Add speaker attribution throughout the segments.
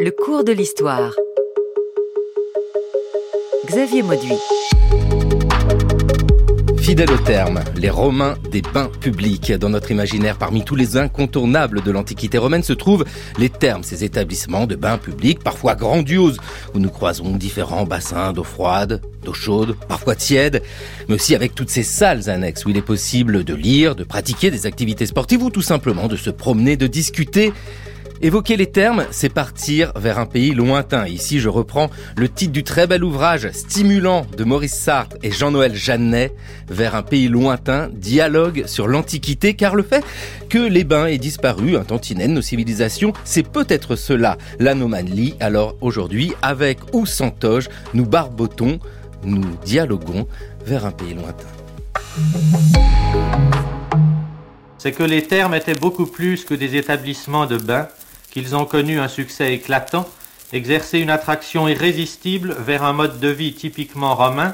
Speaker 1: Le cours de l'histoire. Xavier Mauduit.
Speaker 2: Fidèle au terme, les Romains des bains publics. Dans notre imaginaire, parmi tous les incontournables de l'Antiquité romaine se trouvent les termes, ces établissements de bains publics, parfois grandioses, où nous croisons différents bassins d'eau froide, d'eau chaude, parfois tiède, mais aussi avec toutes ces salles annexes où il est possible de lire, de pratiquer des activités sportives ou tout simplement de se promener, de discuter Évoquer les termes, c'est partir vers un pays lointain. Ici, je reprends le titre du très bel ouvrage stimulant de Maurice Sartre et Jean-Noël Jeannet, Vers un pays lointain, dialogue sur l'Antiquité, car le fait que les bains aient disparu, un tantinet de nos civilisations, c'est peut-être cela, l'anomalie. Alors aujourd'hui, avec ou sans toge, nous barbotons, nous dialoguons vers un pays lointain.
Speaker 3: C'est que les termes étaient beaucoup plus que des établissements de bains, qu'ils ont connu un succès éclatant, exercé une attraction irrésistible vers un mode de vie typiquement romain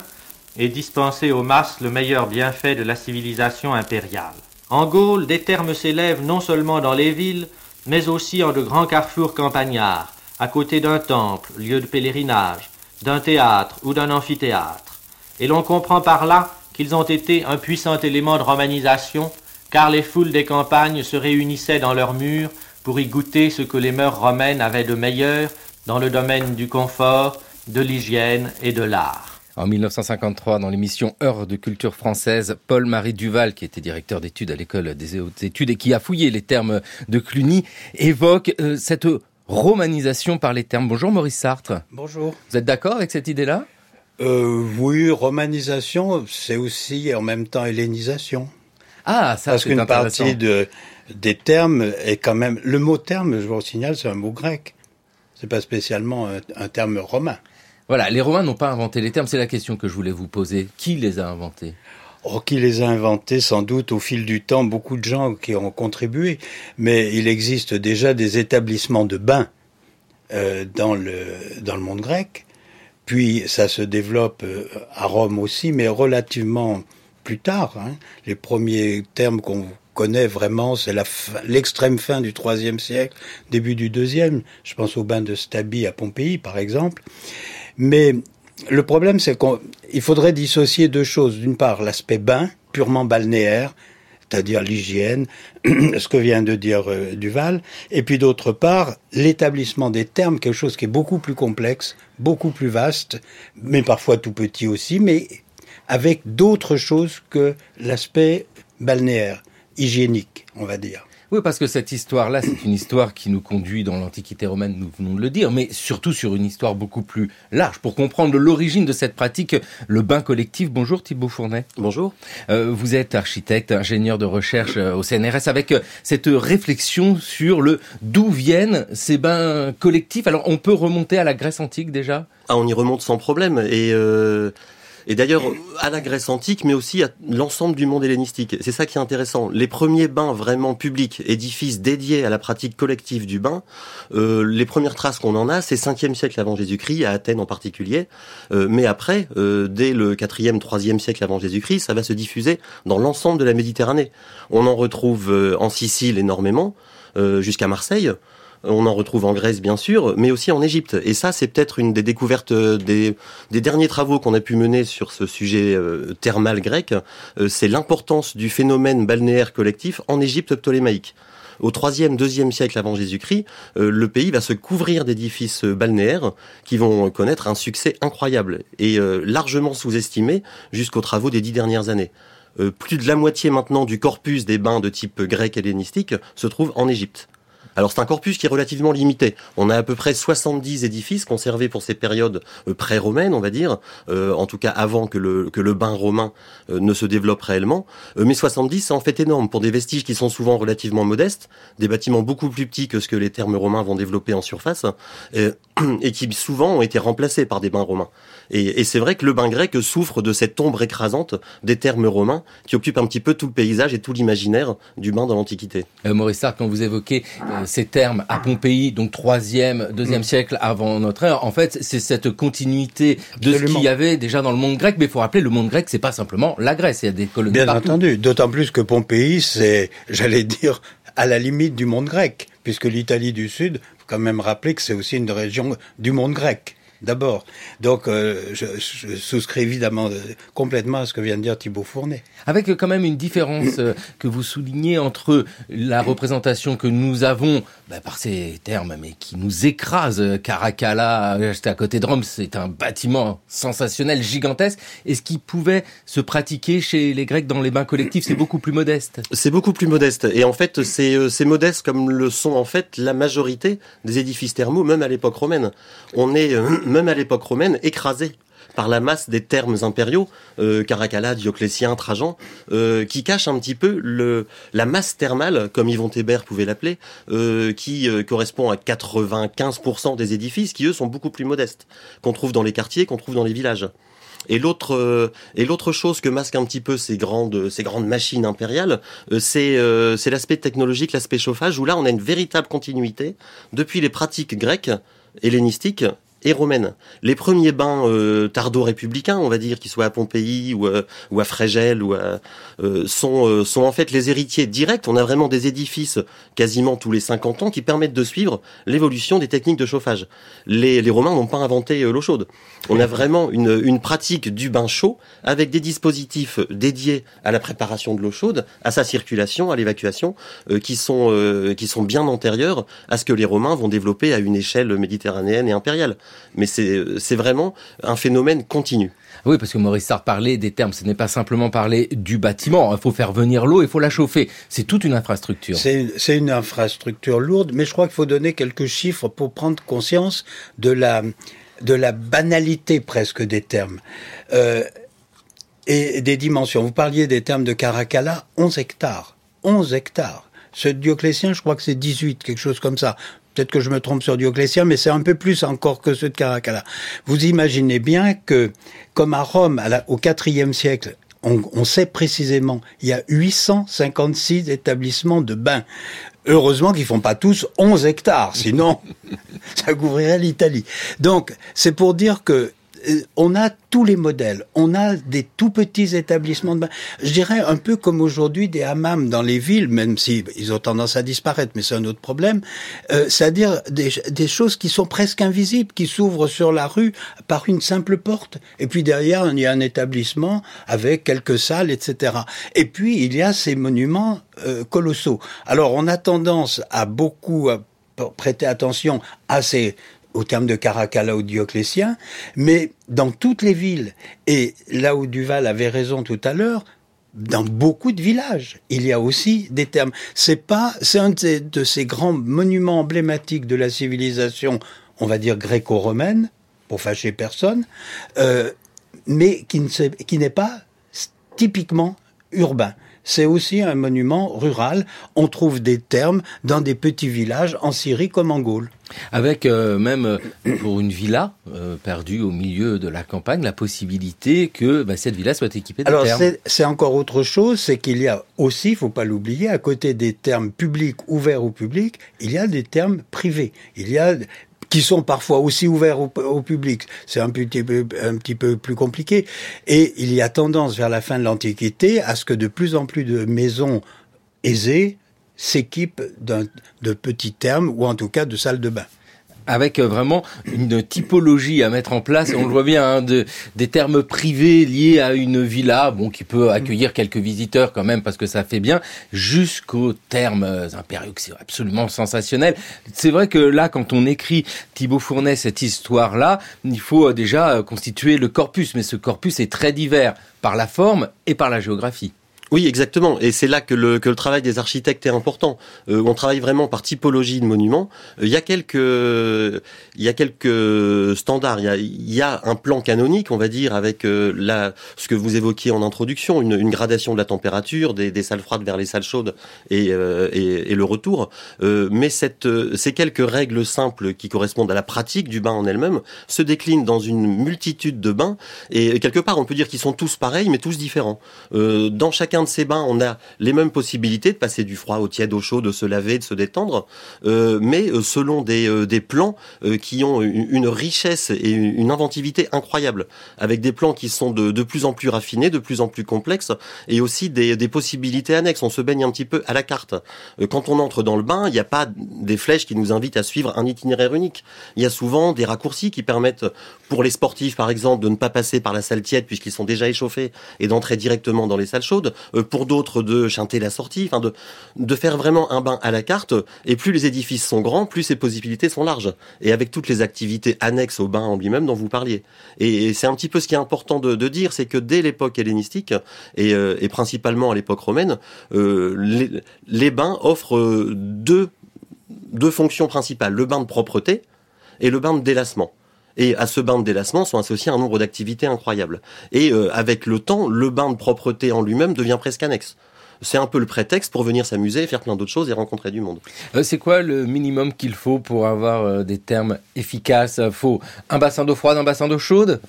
Speaker 3: et dispensé aux masses le meilleur bienfait de la civilisation impériale. En Gaule, des termes s'élèvent non seulement dans les villes, mais aussi en de grands carrefours campagnards, à côté d'un temple, lieu de pèlerinage, d'un théâtre ou d'un amphithéâtre. Et l'on comprend par là qu'ils ont été un puissant élément de romanisation, car les foules des campagnes se réunissaient dans leurs murs pour y goûter ce que les mœurs romaines avaient de meilleur dans le domaine du confort, de l'hygiène et de l'art.
Speaker 2: En 1953, dans l'émission Heure de culture française, Paul-Marie Duval, qui était directeur d'études à l'école des hautes études et qui a fouillé les termes de Cluny, évoque euh, cette romanisation par les termes. Bonjour Maurice Sartre.
Speaker 4: Bonjour.
Speaker 2: Vous êtes d'accord avec cette idée-là?
Speaker 4: Euh, Oui, romanisation, c'est aussi en même temps hellénisation.
Speaker 2: Ah, ça
Speaker 4: Parce qu'une partie de, des termes est quand même. Le mot terme, je vous signale, c'est un mot grec. C'est pas spécialement un, terme romain.
Speaker 2: Voilà, les Romains n'ont pas inventé les termes. C'est la question que je voulais vous poser. Qui les a inventés?
Speaker 4: Oh, qui les a inventés? Sans doute au fil du temps, beaucoup de gens qui ont contribué. Mais il existe déjà des établissements de bains euh, dans le dans le monde grec. Puis ça se développe euh, à Rome aussi, mais relativement plus tard. Hein. Les premiers termes qu'on connaît vraiment, c'est l'extrême fin du IIIe siècle, début du deuxième. Je pense au bain de Stabi à Pompéi, par exemple. Mais le problème, c'est qu'il faudrait dissocier deux choses. D'une part, l'aspect bain, purement balnéaire, c'est-à-dire l'hygiène, ce que vient de dire euh, Duval, et puis d'autre part, l'établissement des termes, quelque chose qui est beaucoup plus complexe, beaucoup plus vaste, mais parfois tout petit aussi, mais avec d'autres choses que l'aspect balnéaire, hygiénique, on va dire.
Speaker 2: Oui, parce que cette histoire-là, c'est une histoire qui nous conduit dans l'Antiquité romaine, nous venons de le dire, mais surtout sur une histoire beaucoup plus large. Pour comprendre l'origine de cette pratique, le bain collectif. Bonjour Thibaut Fournet.
Speaker 5: Bonjour.
Speaker 2: Euh, vous êtes architecte, ingénieur de recherche euh, au CNRS, avec euh, cette réflexion sur le d'où viennent ces bains collectifs. Alors, on peut remonter à la Grèce antique déjà?
Speaker 5: Ah, on y remonte sans problème. Et euh, et d'ailleurs, à la Grèce antique, mais aussi à l'ensemble du monde hellénistique. C'est ça qui est intéressant. Les premiers bains vraiment publics, édifices dédiés à la pratique collective du bain, euh, les premières traces qu'on en a, c'est 5e siècle avant Jésus-Christ, à Athènes en particulier. Euh, mais après, euh, dès le 4e, 3e siècle avant Jésus-Christ, ça va se diffuser dans l'ensemble de la Méditerranée. On en retrouve euh, en Sicile énormément, euh, jusqu'à Marseille. On en retrouve en Grèce, bien sûr, mais aussi en Égypte. Et ça, c'est peut-être une des découvertes euh, des, derniers travaux qu'on a pu mener sur ce sujet euh, thermal grec. Euh, c'est l'importance du phénomène balnéaire collectif en Égypte ptolémaïque au 3e, 2e siècle avant Jésus-Christ, le pays va se couvrir d'édifices balnéaires qui vont connaître un succès incroyable et largement sous-estimé jusqu'aux travaux des dix dernières années. plus de la moitié maintenant du corpus des bains de type grec hellénistique se trouve en Égypte. Alors c'est un corpus qui est relativement limité. On a à peu près 70 édifices conservés pour ces périodes euh, pré-romaines, on va dire, euh, en tout cas avant que le, que le bain romain euh, ne se développe réellement. mais 70, c'est en fait énorme pour des vestiges qui sont souvent relativement modestes, des bâtiments beaucoup plus petits que ce que les termes romains vont développer en surface, qui souvent ont été remplacés par des bains romains. Et, et c'est vrai que le bain grec souffre de cette ombre écrasante des termes romains qui occupent un petit peu tout le paysage et tout l'imaginaire du bain dans l'Antiquité.
Speaker 2: Maurice Sartre, quand vous évoquez ces termes à Pompéi, donc troisième, deuxième mm. siècle avant notre ère. En fait, c'est cette continuité de ce qu'il y avait déjà dans le monde grec. Mais il faut rappeler, le monde grec, c'est pas simplement la Grèce. Il y a des colonies
Speaker 4: Bien entendu. D'autant plus que Pompéi, c'est, j'allais dire, à la limite du monde grec puisque l'Italie du Sud, quand même rappeler que c'est aussi une région du monde grec d'abord. Donc, euh, je, je, souscris évidemment euh, complètement à ce que vient de dire Thibault Fournet.
Speaker 2: Avec quand même une différence euh, que vous soulignez entre la représentation que nous avons bah, par ces termes, mais qui nous écrase. Caracalla, j'étais à côté de Rome, c'est un bâtiment sensationnel, gigantesque. Et ce qui pouvait se pratiquer chez les Grecs dans les bains collectifs, c'est beaucoup plus modeste.
Speaker 5: C'est beaucoup plus modeste. Et en fait, c'est modeste comme le sont en fait la majorité des édifices thermaux, même à l'époque romaine. On est même à l'époque romaine, écrasé par la masse des termes impériaux, euh, Caracalla, Dioclétien, Trajan, euh, qui cachent un petit peu la masse thermale, comme Yvon Thébert pouvait l'appeler, euh, qui correspond à 95% des édifices, qui eux sont beaucoup plus modestes, qu'on trouve dans les quartiers, qu'on trouve dans les villages. Et l'autre chose que masquent un petit peu ces grandes machines impériales, c'est l'aspect technologique, l'aspect chauffage où là on a une véritable continuité depuis les pratiques grecques hellénistiques et romaine. Les premiers bains euh, tardo-républicains, on va dire, qu'ils soient à Pompéi ou, euh, à Frégel, ou euh, sont, en fait les héritiers directs. On a vraiment des édifices quasiment tous les 50 ans qui permettent de suivre l'évolution des techniques de chauffage. Les, les Romains n'ont pas inventé l'eau chaude. On a vraiment une, une pratique du bain chaud avec des dispositifs dédiés à la préparation de l'eau chaude, à sa circulation, à l'évacuation, qui, sont, qui sont bien antérieurs à ce que les Romains vont développer à une échelle méditerranéenne et impériale mais c'est vraiment un phénomène continu.
Speaker 2: Oui, parce que Maurice Sartre parlait des termes, ce n'est pas simplement parler du bâtiment, il faut faire venir l'eau, il faut la chauffer. C'est toute une infrastructure.
Speaker 4: C'est une infrastructure lourde, mais je crois qu'il faut donner quelques chiffres pour prendre conscience de la, de la banalité presque des termes. Euh, et des dimensions. Vous parliez des termes de Caracalla, 11 hectares. 11 hectares. Ce Dioclétien, je crois que c'est 18, quelque chose comme ça. Peut-être que je me trompe sur Dioclétien, mais c'est un peu plus encore que ceux de Caracalla. Vous imaginez bien que, comme à Rome, au IVe siècle, on, on, sait précisément, il y a 856 établissements de bains. Heureusement qu'ils font pas tous 11 hectares, sinon ça couvrirait l'Italie. Donc, c'est pour dire que on a tous les modèles. On a des tout petits établissements de bain. Je dirais un peu comme aujourd'hui des hammams dans les villes, même si ils ont tendance à disparaître, mais c'est un autre problème. Euh, C'est-à-dire des, des, choses qui sont presque invisibles, qui s'ouvrent sur la rue par une simple porte. Et puis derrière, il y a un établissement avec quelques salles, etc. Et puis il y a ces monuments euh, colossaux. Alors on a tendance à beaucoup prêter attention à ces au terme de Caracalla ou Dioclétien, mais dans toutes les villes, et là où Duval avait raison tout à l'heure, dans beaucoup de villages, il y a aussi des termes. C'est pas, c'est un de ces, grands monuments emblématiques de la civilisation, on va dire gréco-romaine, pour fâcher personne, euh, mais qui, ne, qui n'est pas typiquement urbain c'est aussi un monument rural. On trouve des termes dans des petits villages en Syrie comme en Gaule.
Speaker 2: Avec euh, même euh, pour une villa euh, perdue au milieu de la campagne, la possibilité que bah, cette villa soit équipée de
Speaker 4: Alors c'est encore autre chose, c'est qu'il y a aussi, il faut pas l'oublier, à côté des termes publics ouverts au public, il y a des termes privés. Il y a qui sont parfois aussi ouverts au, public. C'est un petit, peu, un petit peu plus compliqué. Et il y a tendance vers la fin de l'Antiquité à ce que de plus en plus de maisons aisées s'équipent de petits termes ou en tout cas de salles de bain
Speaker 2: avec euh, vraiment une typologie à mettre en place. On le voit bien, hein, de, des termes privés liés à une villa, bon, qui peut accueillir quelques visiteurs quand même parce que ça fait bien, jusqu'aux termes euh, impériaux, c'est absolument sensationnel. C'est vrai que là, quand on écrit Thibaut Fournet cette histoire-là, il faut euh, déjà constituer le corpus, mais ce corpus est très divers par la forme et par la géographie.
Speaker 5: Oui, exactement. Et c'est là que le, que le travail des architectes est important. Euh, on travaille vraiment par typologie de monuments. Euh, il y a quelques, y a quelques standards. Il y a, y a un plan canonique, on va dire, avec euh, la, ce que vous évoquiez en introduction, une, une gradation de la température, des, des, salles froides vers les salles chaudes et, euh, et, et, le retour. mais cette, ces quelques règles simples qui correspondent à la pratique du bain en elle-même se déclinent dans une multitude de bains. Et quelque part, on peut dire qu'ils sont tous pareils, mais tous différents. dans chacun de ces bains, on a les mêmes possibilités de passer du froid au tiède, au chaud, de se laver, de se détendre, euh, mais euh, selon des, euh, des plans qui ont une richesse et une inventivité incroyable, avec des plans qui sont de, de plus en plus raffinés, de plus en plus complexes, et aussi des, des possibilités annexes. On se baigne un petit peu à la carte. Quand on entre dans le bain, il n'y a pas des flèches qui nous invitent à suivre un itinéraire unique. Il y a souvent des raccourcis qui permettent, pour les sportifs par exemple, de ne pas passer par la salle tiède puisqu'ils sont déjà échauffés et d'entrer directement dans les salles chaudes. Pour d'autres, de chanter la sortie, enfin de, de faire vraiment un bain à la carte. Et plus les édifices sont grands, plus ces possibilités sont larges. Et avec toutes les activités annexes au bain en lui-même dont vous parliez. Et, c'est un petit peu ce qui est important de, dire, c'est que dès l'époque hellénistique et, euh, principalement à l'époque romaine, euh, les, bains offrent euh, deux, deux fonctions principales le bain de propreté et le bain de délassement. Et à ce bain de délassement sont associés un nombre d'activités incroyables. Et avec le temps, le bain de propreté en lui-même devient presque annexe c'est un peu le prétexte pour venir s'amuser, faire plein d'autres choses et rencontrer du monde.
Speaker 2: Euh, c'est quoi le minimum qu'il faut pour avoir euh, des termes efficaces? Faut un bassin d'eau froide, un bassin d'eau chaude?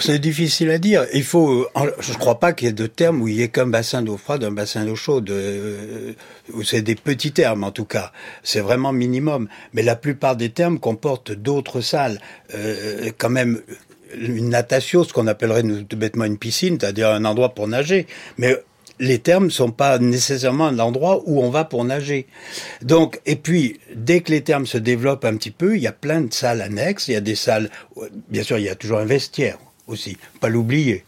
Speaker 4: C'est difficile à dire. Il faut, je ne crois pas qu'il y ait de termes où il y ait qu'un bassin d'eau froide, un bassin d'eau chaude. Euh, c'est des petits termes en tout cas. C'est vraiment minimum. Mais la plupart des termes comportent d'autres salles. quand même, une natation, ce qu'on appellerait tout bêtement une piscine, c'est-à-dire un endroit pour nager. Mais les termes ne sont pas nécessairement un endroit où on va pour nager. Donc, et puis, dès que les termes se développent un petit peu, il y a plein de salles annexes. Il y a des salles, bien sûr, il y a toujours un vestiaire aussi, pas l'oublier.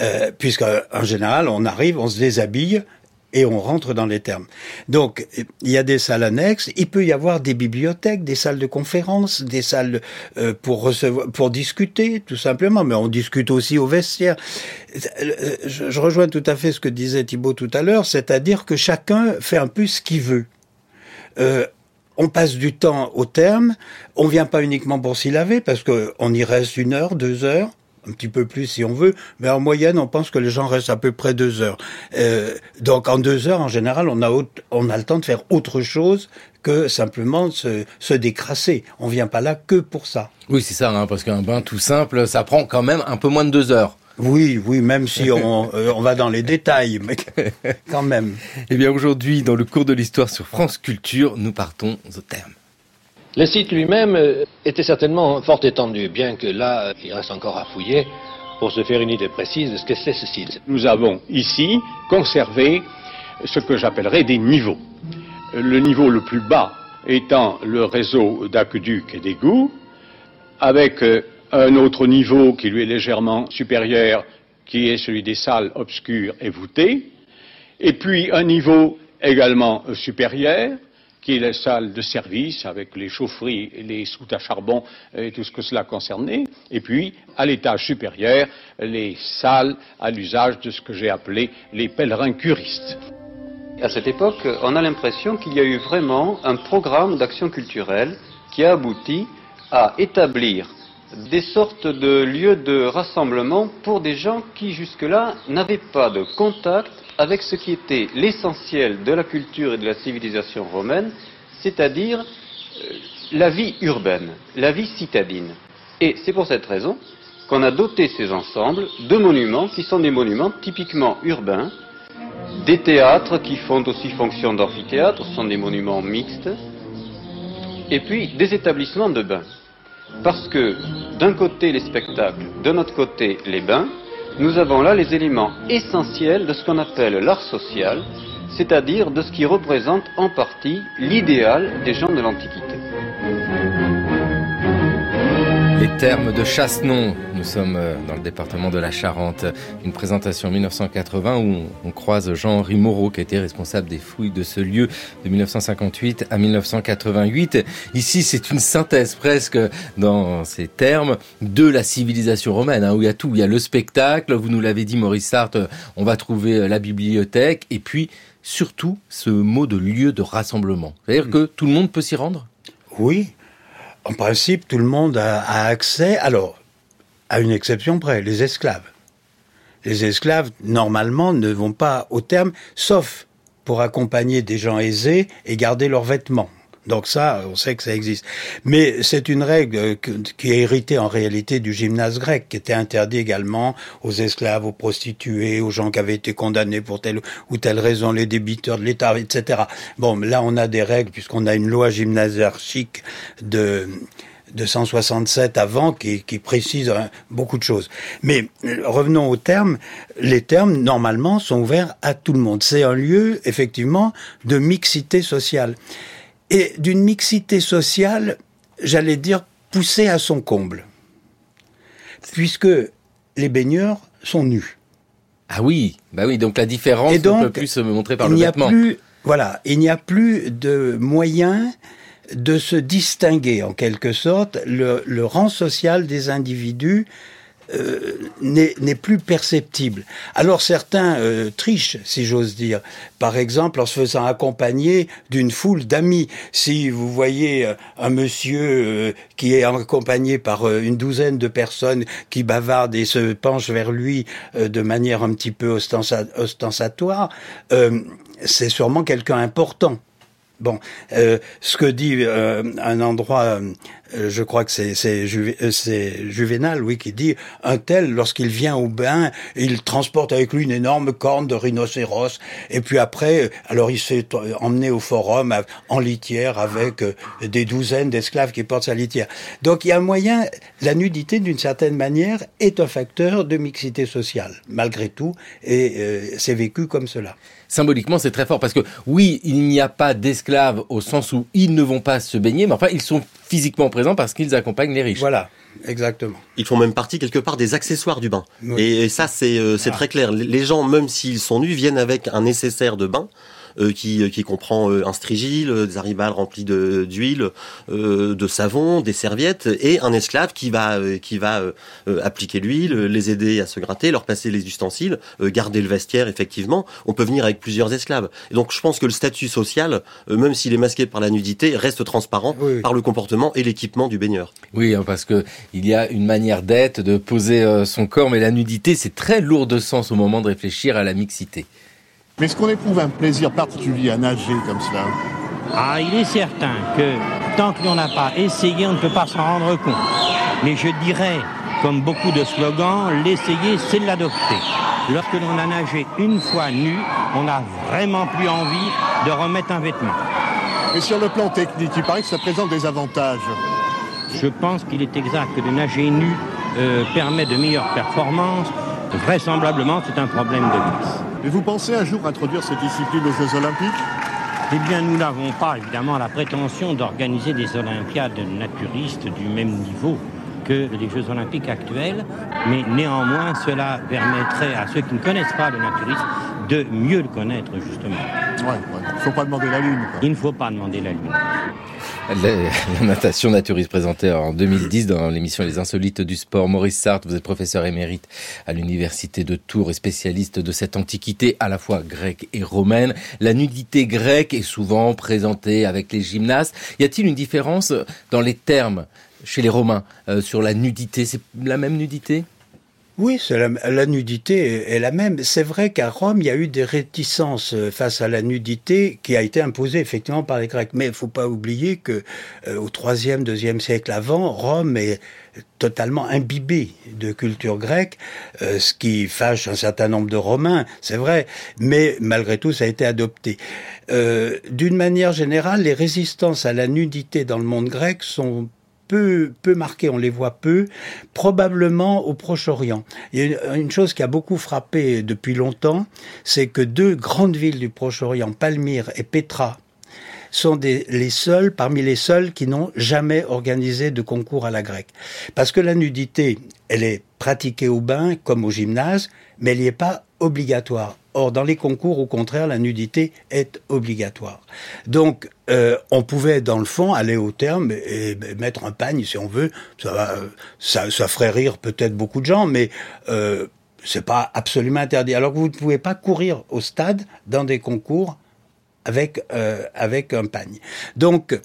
Speaker 4: Euh, puisque en général, on arrive, on se déshabille, et on rentre dans les termes. Donc, il y a des salles annexes, il peut y avoir des bibliothèques, des salles de conférences, des salles euh, pour recevoir, pour discuter, tout simplement, mais on discute aussi au vestiaire. Je, je rejoins tout à fait ce que disait Thibault tout à l'heure, c'est-à-dire que chacun fait un peu ce qu'il veut. Euh, on passe du temps au terme, on vient pas uniquement pour s'y laver, parce qu'on y reste une heure, deux heures, un petit peu plus si on veut, mais en moyenne, on pense que les gens restent à peu près deux heures. Euh, donc en deux heures, en général, on a, on a le temps de faire autre chose que simplement se, se décrasser. On vient pas là que pour ça.
Speaker 2: Oui, c'est ça, hein, parce qu'un bain tout simple, ça prend quand même un peu moins de deux heures.
Speaker 4: Oui, oui, même si on, euh, on va dans les détails, mais quand même.
Speaker 2: Eh bien, aujourd'hui, dans le cours de l'histoire sur France Culture, nous partons au terme.
Speaker 6: Le site lui-même euh, était certainement fort étendu, bien que là, il reste encore à fouiller pour se faire une idée précise de ce que c'est ce site.
Speaker 7: Nous avons ici conservé ce que j'appellerais des niveaux. Le niveau le plus bas étant le réseau d'aqueducs et d'égouts, avec euh, un autre niveau qui lui est légèrement supérieur, qui est celui des salles obscures et voûtées, et puis un niveau également supérieur, qui est la salle de service avec les chaufferies, les soutes à charbon et tout ce que cela concernait, et puis à l'étage supérieur, les salles à l'usage de ce que j'ai appelé les pèlerins curistes.
Speaker 8: À cette époque, on a l'impression qu'il y a eu vraiment un programme d'action culturelle qui a abouti à établir des sortes de lieux de rassemblement pour des gens qui jusque-là n'avaient pas de contact avec ce qui était l'essentiel de la culture et de la civilisation romaine, c'est-à-dire euh, la vie urbaine, la vie citadine. Et c'est pour cette raison qu'on a doté ces ensembles de monuments qui sont des monuments typiquement urbains, des théâtres qui font aussi fonction d'amphithéâtre, ce sont des monuments mixtes, et puis des établissements de bains. Parce que d'un côté les spectacles, de notre côté les bains, nous avons là les éléments essentiels de ce qu'on appelle l'art social, c'est-à-dire de ce qui représente en partie l'idéal des gens de l'Antiquité.
Speaker 2: Les termes de Chassenon, nous sommes euh, dans le département de la Charente, une présentation en 1980 où on croise Jean-Henri Moreau qui était responsable des fouilles de ce lieu de 1958 à 1988. Ici, c'est une synthèse presque dans ces termes de la civilisation romaine, hein, où il y a tout, il y a le spectacle, vous nous l'avez dit Maurice Sartre, on va trouver euh, la bibliothèque. Et puis surtout ce mot de lieu de rassemblement. C'est-à-dire que tout le monde peut s'y rendre?
Speaker 4: Oui, en principe, tout le monde a, accès, alors, à une exception près, les esclaves. Les esclaves, normalement, ne vont pas au terme, sauf pour accompagner des gens aisés et garder leurs vêtements. Donc ça, on sait que ça existe. Mais c'est une règle qui est héritée en réalité du gymnase grec, qui était interdit également aux esclaves, aux prostituées, aux gens qui avaient été condamnés pour telle ou telle raison, les débiteurs de l'État, etc. Bon, là on a des règles puisqu'on a une loi gymnasiarchique de de 167 avant qui, précise hein, beaucoup de choses. Mais revenons aux termes. Les termes, normalement, sont ouverts à tout le monde. C'est un lieu, effectivement, de mixité sociale et d'une mixité sociale, j'allais dire, poussée à son comble. Puisque les baigneurs sont nus.
Speaker 2: Ah oui, bah oui, donc la différence ne peut plus se montrer par le vêtement.
Speaker 4: Plus, voilà, il n'y a plus de moyens de se distinguer en quelque sorte le, le rang social des individus euh, n'est plus perceptible. Alors certains euh, trichent, si j'ose dire. Par exemple, en se faisant accompagner d'une foule d'amis. Si vous voyez euh, un monsieur qui est accompagné par une douzaine de personnes qui bavardent et se penchent vers lui de manière un petit peu ostentatoire, c'est sûrement quelqu'un important. Bon, euh, ce que dit euh, un endroit, euh, je crois que c'est c'est Juvénal, oui, qui dit un tel lorsqu'il vient au bain, il transporte avec lui une énorme corne de rhinocéros, et puis après, alors il s'est emmené au forum en litière avec des douzaines d'esclaves qui portent sa litière. Donc il y a un moyen, la nudité d'une certaine manière est un facteur de mixité sociale, malgré tout, et c'est vécu comme cela
Speaker 2: symboliquement, c'est très fort parce que oui, il n'y a pas d'esclaves au sens où ils ne vont pas se baigner, mais enfin, ils sont physiquement présents parce qu'ils accompagnent les riches.
Speaker 4: Voilà. Exactement.
Speaker 5: Ils font même partie quelque part des accessoires du bain. Et, ça, c'est euh, ah. très clair. Les gens, même s'ils sont nus, viennent avec un nécessaire de bain euh, qui, euh, qui comprend euh, un strigile, des arribales remplis d'huile, de, savon, des serviettes et un esclave qui va qui va appliquer l'huile, les aider à se gratter, leur passer les ustensiles, garder le vestiaire. Effectivement, on peut venir avec plusieurs esclaves. Et donc, je pense que le statut social, même s'il est masqué par la nudité, reste transparent par le comportement et l'équipement du baigneur.
Speaker 2: Oui, hein, parce que il y a une manière d'être, de poser son corps, mais la nudité, c'est très lourd de sens au moment de réfléchir à la mixité.
Speaker 9: Mais est-ce qu'on éprouve un plaisir particulier à nager comme cela
Speaker 10: Ah, il est certain que tant que l'on n'a pas essayé, on ne peut pas s'en rendre compte. Mais je dirais, comme beaucoup de slogans, l'essayer, c'est l'adopter. Lorsque l'on a nagé une fois nu, on n'a vraiment plus envie de remettre un vêtement.
Speaker 9: Et sur le plan technique, il paraît que ça présente des avantages.
Speaker 10: Je pense qu'il est exact que de nager nu euh, permet de meilleures performances. Vraisemblablement, c'est un problème de glisse.
Speaker 9: Et vous pensez un jour introduire cette discipline aux Jeux Olympiques?
Speaker 10: Eh bien, nous n'avons pas évidemment la prétention d'organiser des Olympiades naturistes du même niveau que les Jeux Olympiques actuels, mais néanmoins, cela permettrait à ceux qui ne connaissent pas le naturisme de mieux le connaître, justement.
Speaker 9: Ouais, il ne faut pas demander la Lune.
Speaker 10: Il ne faut pas demander la Lune.
Speaker 2: La, natation naturiste présentée en 2010 dans l'émission Les Insolites du Sport. Maurice Sartre, vous êtes professeur émérite à l'Université de Tours et spécialiste de cette antiquité à la fois grecque et romaine. La nudité grecque est souvent présentée avec les gymnastes. Y a-t-il une différence dans les termes chez les Romains euh, sur la nudité C'est la même nudité?
Speaker 4: Oui, la, nudité est la même. C'est vrai qu'à Rome, il y a eu des réticences euh, face à la nudité qui a été imposée effectivement par les Grecs. Mais il faut pas oublier que euh, au troisième, deuxième siècle avant, Rome est totalement imbibé de culture grecque, euh, ce qui fâche un certain nombre de Romains, c'est vrai, mais malgré tout, ça a été adopté. D'une manière générale, les résistances à la nudité dans le monde grec sont peu, marqués, on les voit peu, probablement au Proche-Orient. Il y a une chose qui a beaucoup frappé depuis longtemps, c'est que deux grandes villes du Proche-Orient, Palmyre et Petra, sont les seuls, parmi les seuls qui n'ont jamais organisé de concours à la grecque. Parce que la nudité, elle est pratiquée au bain comme au gymnase, mais elle n'y est pas obligatoire. Or, dans les concours, au contraire, la nudité est obligatoire. Donc, euh, on pouvait, dans le fond, aller au terme et, mettre un pagne, si on veut. Ça, ça, ça ferait rire peut-être beaucoup de gens, mais euh, c'est pas absolument interdit. Alors que vous ne pouvez pas courir au stade dans des concours avec euh, avec un pagne. Donc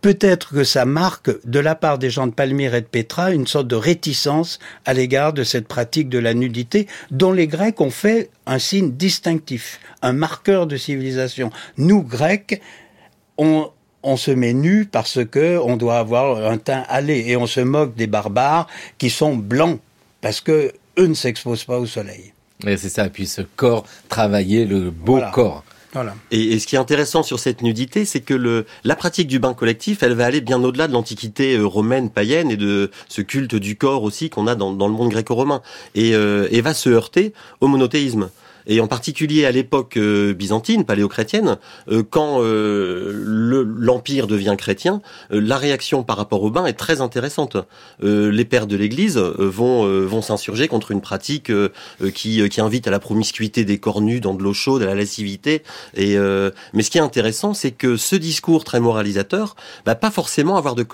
Speaker 4: peut-être que ça marque de la part des gens de Palmyre et de Petra une sorte de réticence à l'égard de cette pratique de la nudité dont les Grecs ont fait un signe distinctif, un marqueur de civilisation. Nous, Grecs, on, on se met nu parce que on doit avoir un teint allé et on se moque des barbares qui sont blancs parce que eux ne s'exposent pas au soleil.
Speaker 2: Et c'est ça, puis ce corps travailler, le beau corps.
Speaker 5: Voilà. Et, ce qui est intéressant sur cette nudité, c'est que le, la pratique du bain collectif, elle va aller bien au-delà de l'antiquité euh, romaine païenne et de ce culte du corps aussi qu'on a dans, dans, le monde gréco-romain, et, euh, et va se heurter au monothéisme et en particulier à l'époque euh, byzantine, paléochrétienne, euh, quand euh, l'empire devient chrétien, la réaction par rapport au bain est très intéressante. les pères de l'Église vont vont s'insurger contre une pratique qui qui invite à la promiscuité des corps dans de l'eau chaude, à la lascivité. Et mais ce qui est intéressant, c'est que ce discours très moralisateur va pas forcément avoir de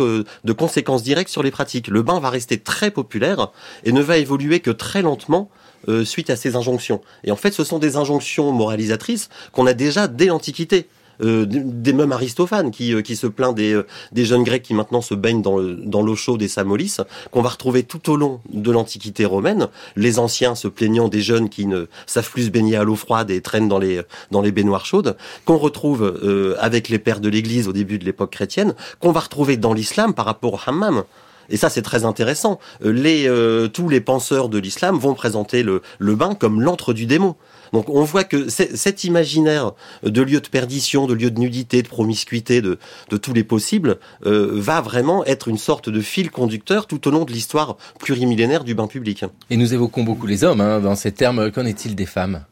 Speaker 5: de conséquences directes sur les pratiques. Le bain va rester très populaire et ne va évoluer que très lentement euh, suite à ces injonctions. Et en fait, ce sont des injonctions moralisatrices qu'on a déjà dès l'Antiquité. Euh, des mêmes Aristophane qui, euh, qui se plaint des, des jeunes Grecs qui maintenant se baignent dans, dans l'eau chaude des Samolis, qu'on va retrouver tout au long de l'Antiquité romaine, les anciens se plaignant des jeunes qui ne savent plus se baigner à l'eau froide et traînent dans les, dans les baignoires chaudes, qu'on retrouve avec les pères de l'Église au début de l'époque chrétienne, qu'on va retrouver dans l'islam par rapport au hammam. Et ça, c'est très intéressant. Euh, les, euh, tous les penseurs de l'islam vont présenter le, le bain comme l'antre du démon. Donc on voit que cet imaginaire de lieu de perdition, de lieu de nudité, de promiscuité, de, de tous les possibles, euh, va vraiment être une sorte de fil conducteur tout au long de l'histoire plurimillénaire du bain public.
Speaker 2: Et nous évoquons beaucoup les hommes hein, dans ces termes. Qu'en est-il des femmes?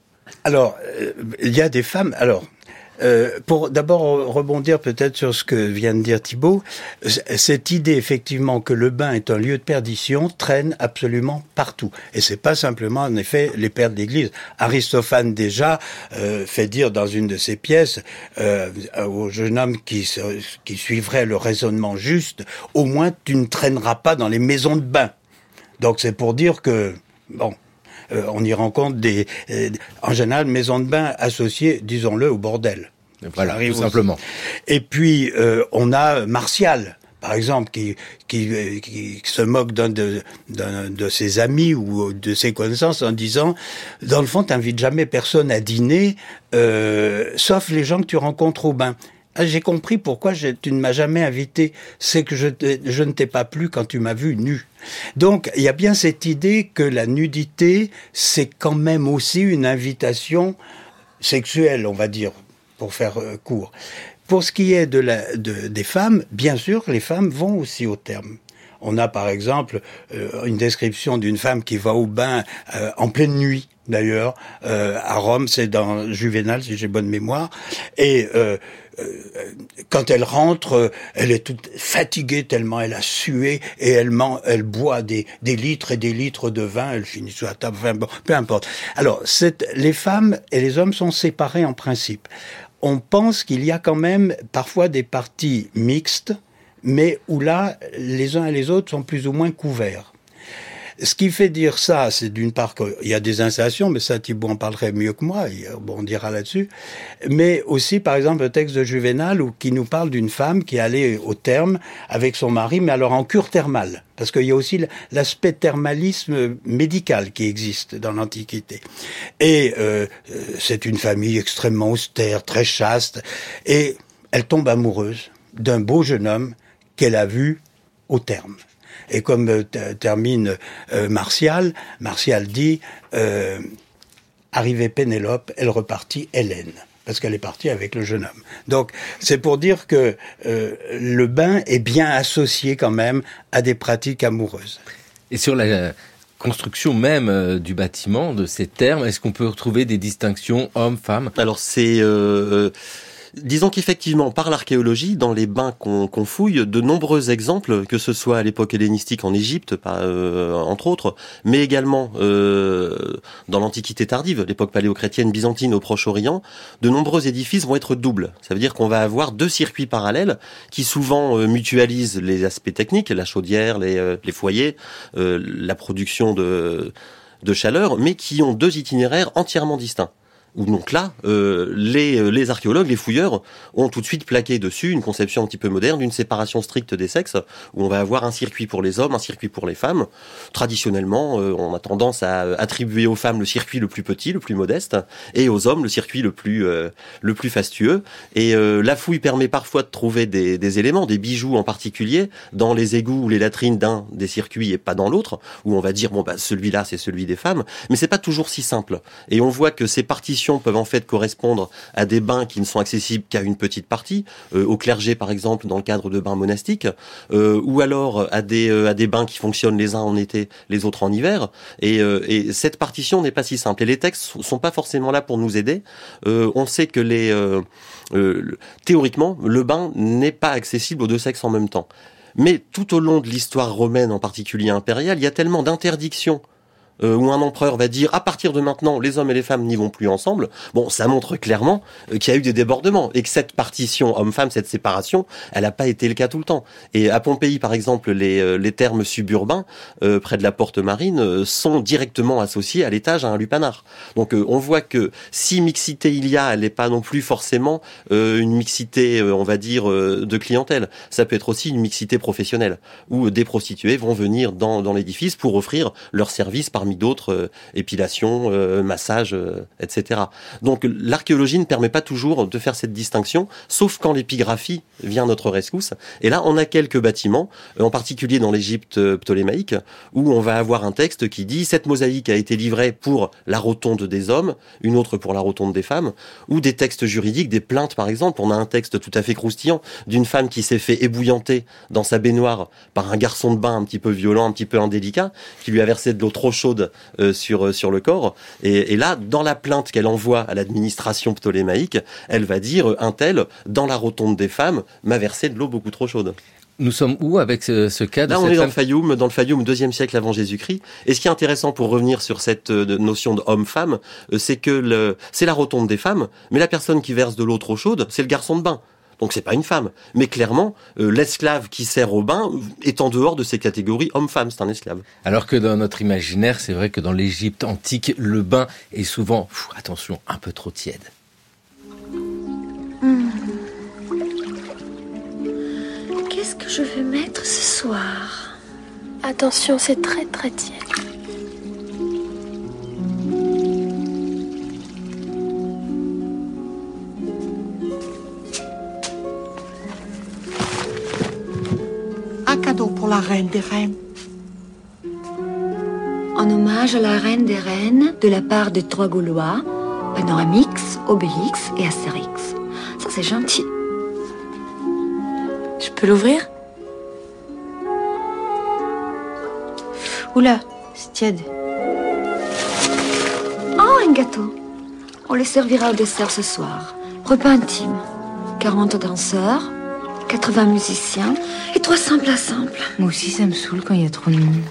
Speaker 4: Alors, il y a des femmes. Alors, euh, pour d'abord rebondir peut-être sur ce que vient de dire Thibault, cette idée effectivement que le bain est un lieu de perdition traîne absolument partout. Et c'est pas simplement en effet les pères de l'Église. Aristophane déjà euh, fait dire dans une de ses pièces euh, au jeune homme qui, qui suivrait le raisonnement juste, au moins tu ne traîneras pas dans les maisons de bain. Donc c'est pour dire que bon, euh, on y rencontre des, euh, en général, maisons de bain associées, disons-le, au bordel.
Speaker 2: Voilà, tout simplement.
Speaker 4: Et puis, euh, on a Martial, par exemple, qui, qui, qui se moque d'un de, de, ses amis ou de ses connaissances en disant, dans le fond, t'invites jamais personne à dîner, euh, sauf les gens que tu rencontres au bain. Ah, j'ai compris pourquoi tu ne m'as jamais invité. C'est que je, ne t'ai pas plu quand tu m'as vu nu. Donc, il y a bien cette idée que la nudité, c'est quand même aussi une invitation sexuelle, on va dire, pour faire euh, court. Pour ce qui est de la, de, des femmes, bien sûr, les femmes vont aussi au terme. On a par exemple euh, une description d'une femme qui va au bain euh, en pleine nuit d'ailleurs. Euh, à Rome, c'est dans Juvénal, si j'ai bonne mémoire. Et euh, euh, quand elle rentre, elle est toute fatiguée tellement elle a sué et elle, elle boit des, des litres et des litres de vin. Elle finit sur la table, enfin, bon, peu importe. Alors, les femmes et les hommes sont séparés en principe. On pense qu'il y a quand même parfois des parties mixtes, mais où là, les uns et les autres sont plus ou moins couverts. Ce qui fait dire ça, c'est d'une part qu'il y a des installations, mais ça Thibault en parlerait mieux que moi, bon, on dira là-dessus, mais aussi par exemple le texte de Juvenal où, qui nous parle d'une femme qui allait au terme avec son mari, mais alors en cure thermale, parce qu'il y a aussi l'aspect thermalisme médical qui existe dans l'Antiquité. Et euh, c'est une famille extrêmement austère, très chaste, et elle tombe amoureuse d'un beau jeune homme qu'elle a vu au terme. Et comme euh, termine euh, Martial, Martial dit euh, Arrivée Pénélope, elle repartit Hélène parce qu'elle est partie avec le jeune homme. Donc c'est pour dire que euh, le bain est bien associé quand même à des pratiques amoureuses.
Speaker 2: Et sur la construction même du bâtiment, de ces termes, est-ce qu'on peut retrouver des distinctions hommes-femmes
Speaker 5: Alors c'est euh, Disons qu'effectivement, par l'archéologie, dans les bains qu'on fouille, de nombreux exemples, que ce soit à l'époque hellénistique en Égypte, euh, entre autres, mais également euh, dans l'Antiquité tardive, l'époque paléochrétienne byzantine au Proche-Orient, de nombreux édifices vont être doubles. Ça veut dire qu'on va avoir deux circuits parallèles qui souvent euh, mutualisent les aspects techniques, la chaudière, les, foyers, la production de chaleur, mais qui ont deux itinéraires entièrement distincts. Donc là, euh, les, les archéologues, les fouilleurs, ont tout de suite plaqué dessus une conception un petit peu moderne d'une séparation stricte des sexes, où on va avoir un circuit pour les hommes, un circuit pour les femmes. Traditionnellement, euh, on a tendance à attribuer aux femmes le circuit le plus petit, le plus modeste, et aux hommes le circuit le plus euh, le plus fastueux. Et la fouille permet parfois de trouver des, des éléments, des bijoux en particulier, dans les égouts ou les latrines d'un des circuits et pas dans l'autre, où on va dire bon bah celui-là c'est celui des femmes, mais c'est pas toujours si simple. Et on voit que ces partitions peuvent en fait correspondre à des bains qui ne sont accessibles qu'à une petite partie, euh, au clergé par exemple dans le cadre de bains monastiques, euh, ou alors à des euh, à des bains qui fonctionnent les uns en été, les autres en hiver. Et, et cette partition n'est pas si simple. Et les textes sont pas forcément là pour nous aider. on sait que les théoriquement le bain n'est pas accessible aux deux sexes en même temps. Mais tout au long de l'histoire romaine, en particulier impériale, il y a tellement d'interdictions euh, où un empereur va dire à partir de maintenant les hommes et les femmes n'y vont plus ensemble, bon, ça montre clairement euh, qu'il y a eu des débordements et que cette partition homme-femme, cette séparation, elle n'a pas été le cas tout le temps. Et à Pompéi, par exemple, les, euh, les termes suburbains près de la porte marine sont directement associés à l'étage à un lupanar. Donc on voit que si mixité il y a, elle n'est pas non plus forcément une mixité, on va dire, de clientèle. Ça peut être aussi une mixité professionnelle où des prostituées vont venir dans, dans l'édifice pour offrir leurs services parmi d'autres euh, épilations, euh, massages, euh, etc. Donc l'archéologie ne permet pas toujours de faire cette distinction, sauf quand l'épigraphie vient à notre rescousse. Et là, on a quelques bâtiments, en particulier dans l'Égypte ptolémaïque, où on va avoir un texte qui dit cette mosaïque a été livrée pour la rotonde des hommes, une autre pour la rotonde des femmes, ou des textes juridiques, des plaintes par exemple. On a un texte tout à fait croustillant d'une femme qui s'est fait ébouillanter dans sa baignoire par un garçon de bain un petit peu violent, un petit peu indélicat, qui lui a versé de l'eau trop chaude euh, sur, euh, sur le corps. Et, là, dans la plainte qu'elle envoie à l'administration ptolémaïque, elle va dire euh, un tel, dans la rotonde des femmes, m'a versé de l'eau beaucoup trop chaude.
Speaker 2: Nous sommes où avec ce, cas de
Speaker 5: Là, on est dans le Fayoum, dans le Fayoum, deuxième siècle avant Jésus-Christ. Et ce qui est intéressant pour revenir sur cette notion d'homme-femme, c'est que c'est la rotonde des femmes, mais la personne qui verse de l'eau trop chaude, c'est le garçon de bain. Donc c'est pas une femme. Mais clairement, euh, l'esclave qui sert au bain est en dehors de ces catégories homme-femme, c'est un esclave.
Speaker 2: Alors que dans notre imaginaire, c'est vrai que dans l'Égypte antique, le bain est souvent, attention, un peu trop tiède.
Speaker 11: Hmm. Qu'est-ce que je vais mettre ce soir? Attention, c'est très très tiède.
Speaker 12: Cadeau pour la reine des reines.
Speaker 11: En hommage à la reine des reines, de la part des trois Gaulois, Panoramix, Obélix et Astérix. Ça, c'est gentil. Je peux l'ouvrir? Oula, c'est tiède. Oh, un gâteau. On les servira au dessert ce soir. Repas intime. 40 danseurs, 80 musiciens et 300 plats simples.
Speaker 1: Moi aussi, ça me saoule quand il y a trop de monde.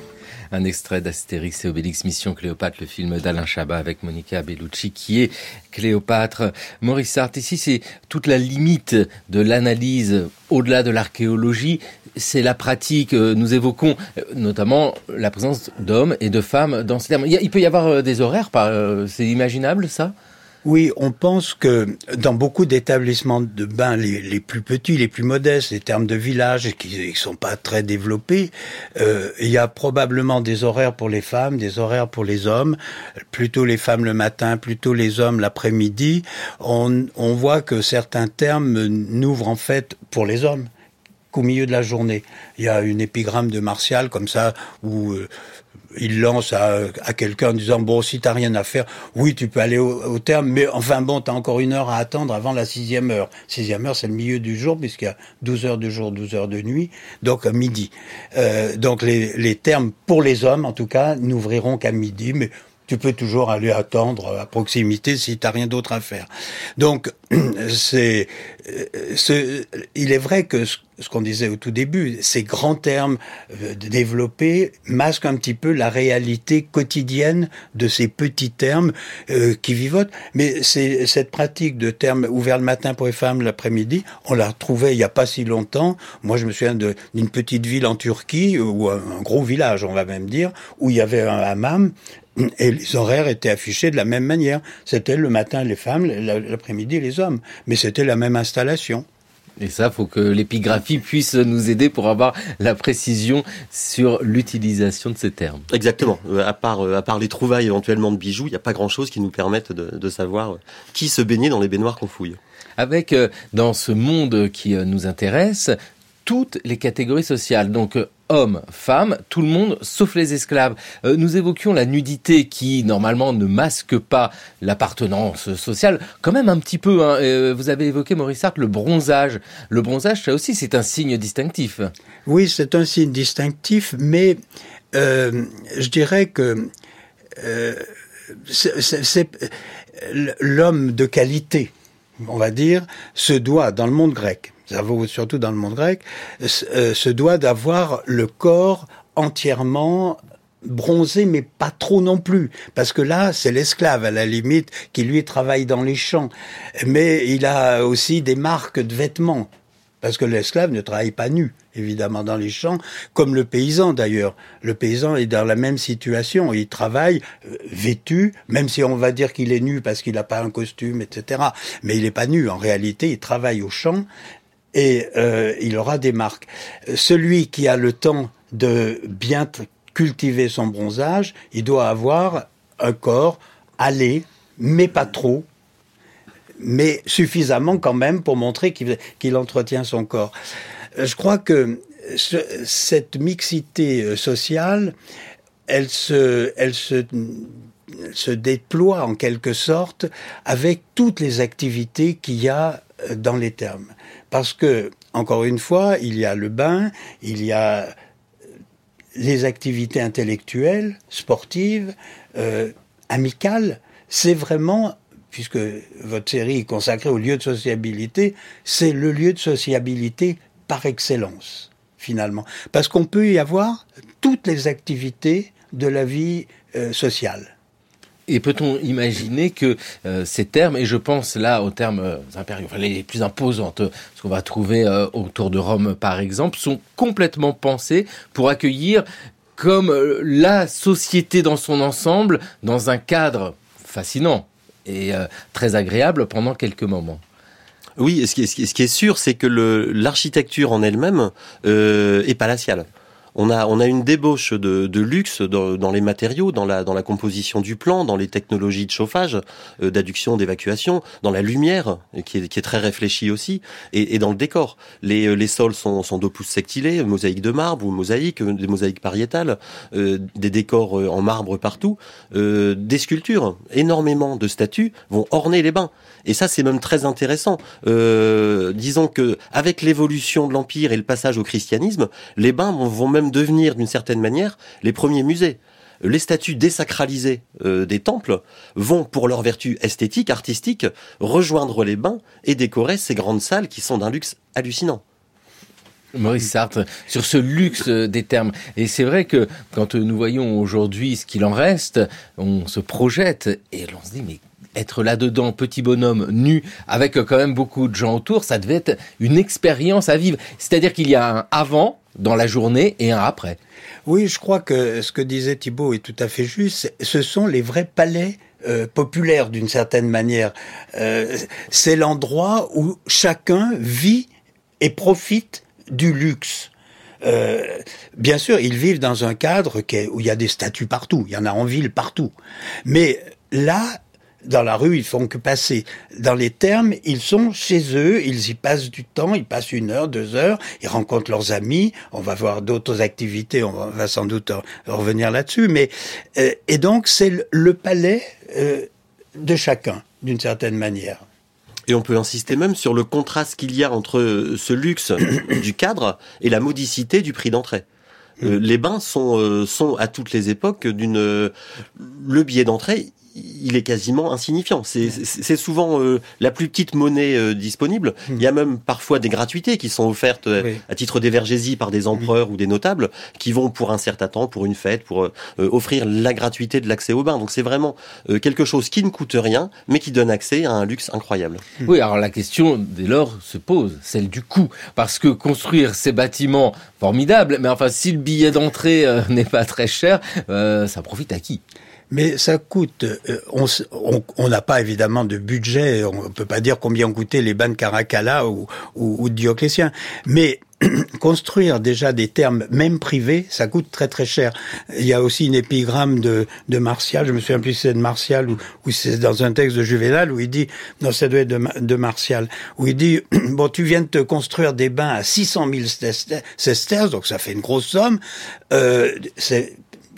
Speaker 2: Un extrait d'Astérix et Obélix Mission Cléopâtre, le film d'Alain Chabat avec Monica Bellucci qui est Cléopâtre. Maurice Sartre, ici c'est toute la limite de l'analyse au-delà de l'archéologie, c'est la pratique. Nous évoquons euh, notamment la présence d'hommes et de femmes dans ce terme. Il peut y avoir euh, des horaires, euh, c'est imaginable ça?
Speaker 4: Oui, on pense que dans beaucoup d'établissements de bains, les, plus petits, les plus modestes, les termes de village qui ne sont pas très développés, euh, il y a probablement des horaires pour les femmes, des horaires pour les hommes, plutôt les femmes le matin, plutôt les hommes l'après-midi. On, on voit que certains termes n'ouvrent en fait pour les hommes qu'au milieu de la journée. Il y a une épigramme de Martial comme ça où euh, il lance à, quelqu'un en disant bon si t'as rien à faire oui tu peux aller au, terme mais enfin bon t'as encore une heure à attendre avant la sixième heure sixième heure c'est le milieu du jour puisqu'il y a 12 heures de jour 12 heures de nuit donc à midi euh, donc les, les termes pour les hommes en tout cas n'ouvriront qu'à midi mais tu peux toujours aller attendre à proximité si tu n'as rien d'autre à faire. Donc, c'est ce, il est vrai que ce, qu'on disait au tout début, ces grands termes euh, développés masquent un petit peu la réalité quotidienne de ces petits termes euh, qui vivotent. Mais c'est cette pratique de termes ouverts le matin pour les femmes, l'après-midi, on l'a retrouvée il n'y a pas si longtemps. Moi, je me souviens d'une petite ville en Turquie, ou un gros village, on va même dire, où il y avait un hammam et les horaires étaient affichés de la même manière. C'était le matin les femmes, l'après-midi les hommes. Mais c'était la même installation.
Speaker 2: Et ça, faut que l'épigraphie puisse nous aider pour avoir la précision sur l'utilisation de ces termes.
Speaker 5: Exactement. Euh, à part, euh, à part les trouvailles éventuellement de bijoux, il n'y a pas grand-chose qui nous permette de, de, savoir qui se baignait dans les baignoires qu'on fouille.
Speaker 2: Avec, euh, dans ce monde qui nous intéresse, toutes les catégories sociales. Donc, hommes, femmes, tout le monde sauf les esclaves. Euh, nous évoquions la nudité qui normalement ne masque pas l'appartenance sociale, quand même un petit peu. Hein. Euh, vous avez évoqué Maurice Hart le bronzage. Le bronzage, ça aussi, c'est un signe distinctif.
Speaker 4: Oui, c'est un signe distinctif, mais euh, je dirais que l'homme de qualité, on va dire, se doit dans le monde grec ça vaut surtout dans le monde grec, euh, se doit d'avoir le corps entièrement bronzé, mais pas trop non plus, parce que là, c'est l'esclave à la limite qui lui travaille dans les champs, mais il a aussi des marques de vêtements, parce que l'esclave ne travaille pas nu, évidemment, dans les champs, comme le paysan d'ailleurs. Le paysan est dans la même situation, il travaille euh, vêtu, même si on va dire qu'il est nu parce qu'il n'a pas un costume, etc. Mais il n'est pas nu, en réalité, il travaille au champ, et euh, il aura des marques. Celui qui a le temps de bien cultiver son bronzage, il doit avoir un corps allé, mais pas trop, mais suffisamment quand même pour montrer qu'il entretient son corps. Je crois que cette mixité euh, sociale, elle se, déploie en quelque sorte avec toutes les activités qu'il y a euh, dans les termes. Parce que, encore une fois, il y a le bain, il y a les activités intellectuelles, sportives, euh, amicales. C'est vraiment, puisque votre série est consacrée au lieu de sociabilité, c'est le lieu de sociabilité par excellence, finalement. Parce qu'on peut y avoir toutes les activités de la vie euh, sociale.
Speaker 2: Et peut-on imaginer que euh, ces termes, et je pense là aux termes euh, impériaux, enfin, les plus imposantes, ce qu'on va trouver euh, autour de Rome par exemple, sont complètement pensés pour accueillir comme la société dans son ensemble, dans un cadre fascinant et très agréable pendant quelques moments.
Speaker 5: Oui, ce qui est, ce qui est sûr, c'est que l'architecture en elle-même est palatiale on a, on a une débauche de, de luxe dans, les matériaux, dans la, dans la composition du plan, dans les technologies de chauffage, euh, d'adduction, d'évacuation, dans la lumière, qui est, qui est très réfléchie aussi, et, dans le décor. Les, euh, les sols sont, sont d'opus sectilés, mosaïques de marbre ou mosaïques, euh, des mosaïques pariétales, des décors en marbre partout, des sculptures, énormément de statues vont orner les bains. Et ça, c'est même très intéressant. Disons que avec l'évolution de l'empire et le passage au christianisme, les bains vont même devenir d'une certaine manière les premiers musées les statues désacralisées euh, des temples vont, pour leur vertu esthétique, artistique, rejoindre les bains et décorer ces grandes salles qui sont d'un luxe hallucinant.
Speaker 2: Maurice Sartre, sur ce luxe des termes. Et c'est vrai que quand nous voyons aujourd'hui ce qu'il en reste, on se projette et on se dit mais être là-dedans, petit bonhomme nu, avec quand même beaucoup de gens autour, ça devait être une expérience à vivre. C'est-à-dire qu'il y a un avant dans la journée et un après.
Speaker 4: Oui, je crois que ce que disait Thibault est tout à fait juste. Ce sont les vrais palais euh, populaires d'une certaine manière. Euh, c'est l'endroit où chacun vit et profite du luxe. Euh, bien sûr, ils vivent dans un cadre où il y a des statues partout, il y en a en ville partout. Mais là, dans la rue, ils font que passer. Dans les termes, ils sont chez eux, ils y passent du temps, ils passent une heure, deux heures, ils rencontrent leurs amis, on va voir d'autres activités, on va sans doute revenir là-dessus, mais euh, et donc c'est le palais euh, de chacun, d'une certaine manière.
Speaker 5: Et on peut insister même sur le contraste qu'il y a entre ce luxe du cadre et la modicité du prix d'entrée. Euh, les bains sont, sont à toutes les époques d'une le billet d'entrée il est quasiment insignifiant. C'est souvent euh, la plus petite monnaie euh, disponible. Hmm. Il y a même parfois des gratuités qui sont offertes euh, à titre d'évergésie par des empereurs ou des notables qui vont pour un certain temps, pour une fête, pour offrir la gratuité de l'accès au bain. Donc c'est vraiment quelque chose qui ne coûte rien, mais qui donne accès à un luxe incroyable.
Speaker 2: Hmm. Oui, alors la question dès lors se pose, celle du coût, parce que construire ces bâtiments formidables, mais enfin si le billet d'entrée n'est pas très cher, ça profite à qui?
Speaker 4: Mais ça coûte. Euh, on n'a pas évidemment de budget. On peut pas dire combien ont coûté les bains de Caracalla ou, ou, de Dioclétien. Mais construire déjà des termes, même privés, ça coûte très très cher. Il y a aussi une épigramme de, de Martial, je me souviens plus si c'est de Martial ou, ou c'est dans un texte de Juvenal où il dit, non ça doit être de, de Martial, où il dit, bon tu viens de te construire des bains à 600 000 sesterces, donc ça fait une grosse somme, euh,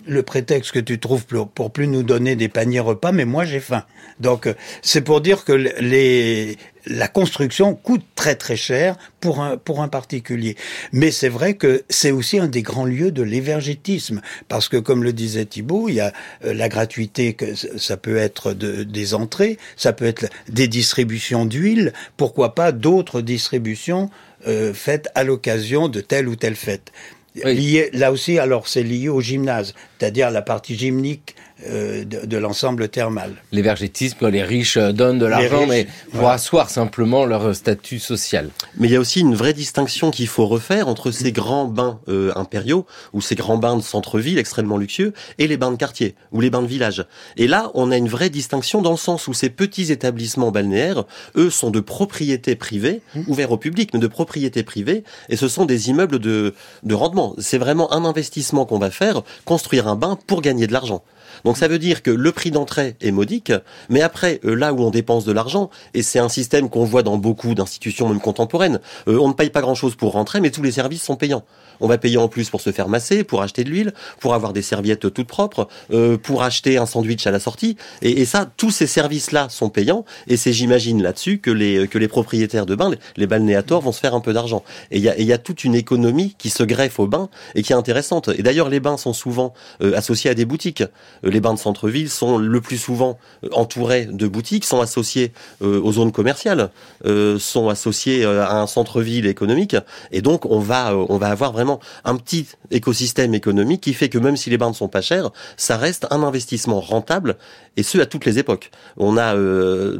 Speaker 4: le prétexte que tu trouves pour, plus nous donner des paniers repas, mais moi j'ai faim. Donc euh, c'est pour dire que les, la construction coûte très très cher pour un, pour un particulier. Mais c'est vrai que c'est aussi un des grands lieux de l'évergétisme, parce que comme le disait Thibault, il y a euh, la gratuité, que ça peut être de, des entrées, ça peut être des distributions d'huile, pourquoi pas d'autres distributions euh, faites à l'occasion de telle ou telle fête. Lié, là aussi, alors c'est lié au gymnase, c'est-à-dire la partie gymnique euh, de, l'ensemble thermal.
Speaker 2: L'évergétisme, les riches euh, donnent de l'argent, mais pour asseoir simplement leur statut social.
Speaker 5: Mais il y a aussi une vraie distinction qu'il faut refaire entre ces grands bains euh, impériaux, ou ces grands bains de centre-ville extrêmement luxueux, et les bains de quartier, ou les bains de village. Et là, on a une vraie distinction dans le sens où ces petits établissements balnéaires, eux, sont de propriété privée, ouverts au public, mais de propriété privée, et ce sont des immeubles de, de rendement. C'est vraiment un investissement qu'on va faire, construire un bain pour gagner de l'argent. Donc ça veut dire que le prix d'entrée est modique, mais après, euh, là où on dépense de l'argent, et c'est un système qu'on voit dans beaucoup d'institutions même contemporaines, euh, on ne paye pas grand-chose pour rentrer, mais tous les services sont payants. On va payer en plus pour se faire masser, pour acheter de l'huile, pour avoir des serviettes toutes propres, euh, pour acheter un sandwich à la sortie. Et, ça, tous ces services-là sont payants. Et c'est, j'imagine, là-dessus que les, propriétaires de bains, les, balnéators, vont se faire un peu d'argent. Et il y a, y a, toute une économie qui se greffe aux bains et qui est intéressante. Et d'ailleurs, les bains sont souvent associés à des boutiques les bains de centre-ville sont le plus souvent euh, entourés de boutiques, sont associés euh, aux zones commerciales, euh, sont associés à un centre-ville économique, et donc on va on va avoir vraiment un petit écosystème économique qui fait que même si les bains ne sont pas chers, ça reste un investissement rentable, et ce à toutes les époques. On a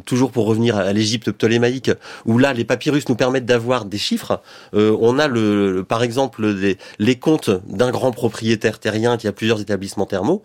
Speaker 5: toujours pour revenir à l'Égypte ptolémaïque, où là les papyrus nous permettent d'avoir des chiffres. on a le, par exemple les comptes d'un grand propriétaire terrien qui a plusieurs établissements thermaux,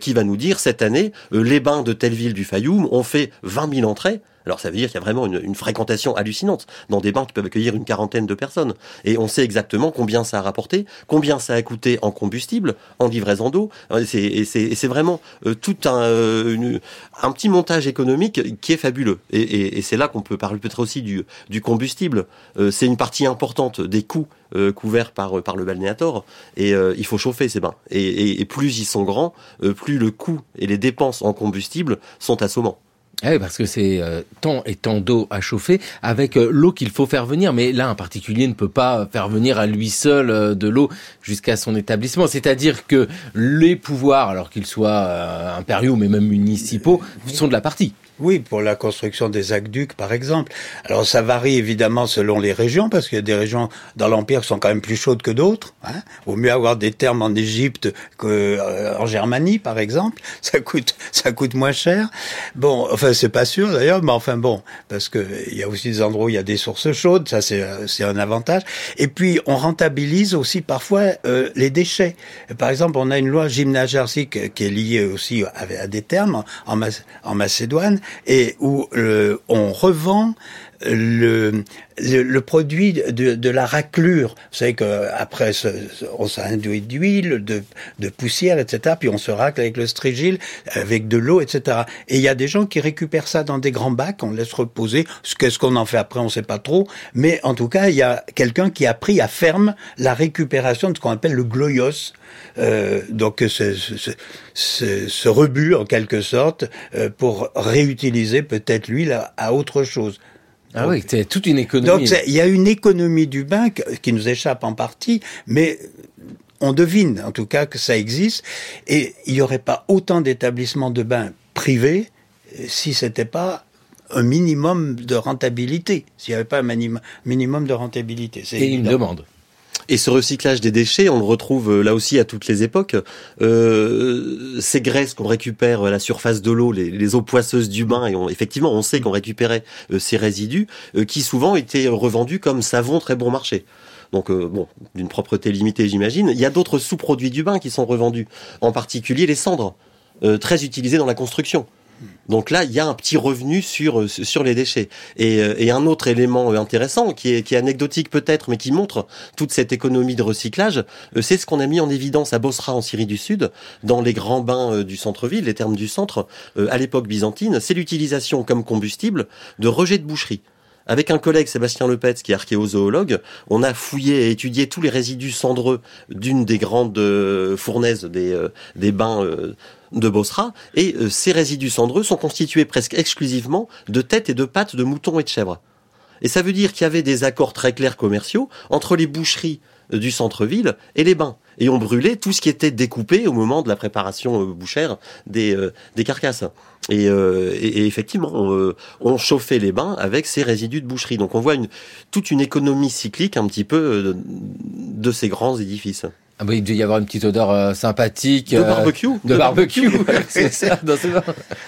Speaker 5: qui va nous dire cette année, euh, les bains de telle ville du Fayoum ont fait 20 000 entrées. Alors ça veut dire qu'il y a vraiment une, fréquentation hallucinante dans des bains qui peuvent accueillir une quarantaine de personnes. Et on sait exactement combien ça a rapporté, combien ça a coûté en combustible, en livraison d'eau. Et c'est vraiment euh, tout un, euh, un petit montage économique qui est fabuleux. Et, c'est là qu'on peut parler peut-être aussi du, combustible. c'est une partie importante des coûts euh, couverts par, le balnéator. Et euh, il faut chauffer ces bains. Et, plus ils sont grands, euh, plus le coût et les dépenses en combustible sont assommants.
Speaker 2: Ah oui, parce que c'est tant et tant d'eau à chauffer avec l'eau qu'il faut faire venir. Mais là, un particulier ne peut pas faire venir à lui seul de l'eau jusqu'à son établissement. C'est-à-dire que les pouvoirs, alors qu'ils soient impériaux mais même municipaux, sont de la partie.
Speaker 4: Oui, pour la construction des aqueducs, par exemple. Alors ça varie évidemment selon les régions, parce qu'il y a des régions dans l'Empire qui sont quand même plus chaudes que d'autres. Hein. Vaut mieux avoir des thermes en Égypte qu'en euh, Germanie, par exemple. Ça coûte, ça coûte moins cher. Bon, enfin c'est pas sûr d'ailleurs, mais enfin bon, parce que il y a aussi des endroits où il y a des sources chaudes, ça c'est c'est un avantage. Et puis on rentabilise aussi parfois euh, les déchets. Par exemple, on a une loi gymnagersique qui est liée aussi à, des thermes en, en Macédoine et où euh, on revend le, le, produit de, de, la raclure. Vous savez qu'après, on s'induit d'huile, de, de poussière, etc. Puis on se racle avec le strigile, avec de l'eau, etc. Et il y a des gens qui récupèrent ça dans des grands bacs, on laisse reposer. Qu'est-ce qu'on en fait après, on ne sait pas trop. Mais en tout cas, il y a quelqu'un qui a pris à ferme la récupération de ce qu'on appelle le gloios. Euh, donc ce, ce, ce, ce, rebut en quelque sorte euh, pour réutiliser peut-être l'huile à, à autre chose.
Speaker 2: Ah oui, c'est toute une économie.
Speaker 4: Donc il y a une économie du bain qui nous échappe en partie, mais on devine en tout cas que ça existe. Et il n'y aurait pas autant d'établissements de bains privés si c'était pas un minimum de rentabilité, s'il n'y avait pas un minimum de rentabilité.
Speaker 2: Et une demande.
Speaker 5: Et ce recyclage des déchets, on le retrouve euh, là aussi à toutes les époques. Euh, ces graisses qu'on récupère à la surface de l'eau, les, eaux poisseuses du bain, et effectivement, on sait qu'on récupérait euh, ces résidus, euh, qui souvent étaient revendus comme savon très bon marché. Donc bon, d'une propreté limitée, j'imagine. Il y a d'autres sous-produits du bain qui sont revendus, en particulier les cendres, très utilisées dans la construction. Donc là, il y a un petit revenu sur euh, sur les déchets. Et, euh, et un autre élément euh, intéressant, qui est, qui est anecdotique peut-être, mais qui montre toute cette économie de recyclage, c'est ce qu'on a mis en évidence à Bosra en Syrie du Sud, dans les grands bains du centre-ville, les termes du centre, à l'époque byzantine, c'est l'utilisation comme combustible de rejets de boucherie. Avec un collègue, Sébastien Lepetz, qui est archéozoologue, on a fouillé et étudié tous les résidus cendreux d'une des grandes fournaises des, des bains de Bosra, et euh, ces résidus cendreux sont constitués presque exclusivement de têtes et de pattes de moutons et de chèvres. Et ça veut dire qu'il y avait des accords très clairs commerciaux entre les boucheries euh, du centre-ville et les bains. Et on brûlait tout ce qui était découpé au moment de la préparation euh, bouchère des, des carcasses. Et, effectivement, on, chauffait les bains avec ces résidus de boucherie. Donc on voit toute une économie cyclique un petit peu de ces grands édifices.
Speaker 2: Ah bah, il devait y avoir une petite odeur euh, sympathique.
Speaker 5: De euh, barbecue.
Speaker 2: De, barbecue, c'est ça.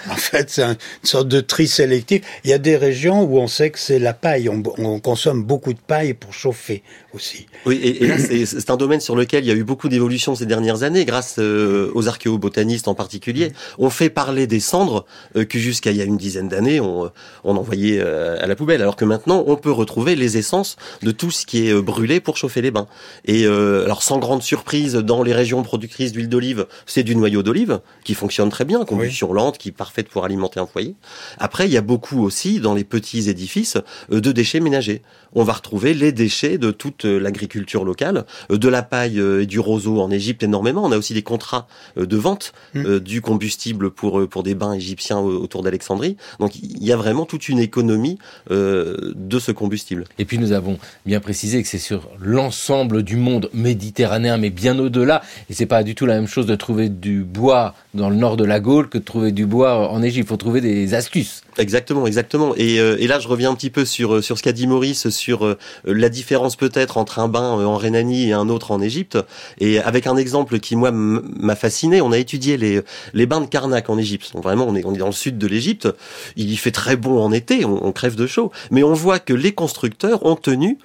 Speaker 4: en fait, c'est une sorte de tri sélectif. Il y a des régions où on sait que c'est la paille. On, on, consomme beaucoup de paille pour chauffer aussi.
Speaker 5: Oui, et, et là, c'est un domaine sur lequel il y a eu beaucoup d'évolutions ces dernières années, grâce euh, aux archéobotanistes en particulier. On fait parler des cendres que jusqu'à il y a une dizaine d'années, on, on envoyait à la poubelle, alors que maintenant, on peut retrouver les essences de tout ce qui est brûlé pour chauffer les bains. Et alors, sans grande surprise, prise dans les régions productrices d'huile d'olive, c'est du noyau d'olive qui fonctionne très bien, combustion lente, qui est parfaite pour alimenter un foyer. Après, il y a beaucoup aussi dans les petits édifices euh, de déchets ménagers. On va retrouver les déchets de toute euh, l'agriculture locale, euh, de la paille et du roseau en Égypte énormément. On a aussi des contrats de vente mmh. du combustible pour pour des bains égyptiens autour d'Alexandrie. Donc il y a vraiment toute une économie de ce combustible.
Speaker 2: Et puis nous avons bien précisé que c'est sur l'ensemble du monde méditerranéen, mais bien au-delà. Et c'est pas du tout la même chose de trouver du bois dans le nord de la Gaule que de trouver du bois en Égypte. Il faut trouver des astuces.
Speaker 5: Exactement, exactement. Et, euh, et là, je reviens un petit peu sur euh, sur ce qu'a dit Maurice sur euh, la différence peut-être entre un bain en Rhénanie et un autre en Égypte. Et avec un exemple qui moi m'a fasciné, on a étudié les les bains de Karnak en Égypte. Vraiment, on est on est dans le sud de l'Égypte. Il y fait très bon en été, on, on, crève de chaud, mais on voit que les constructeurs ont tenu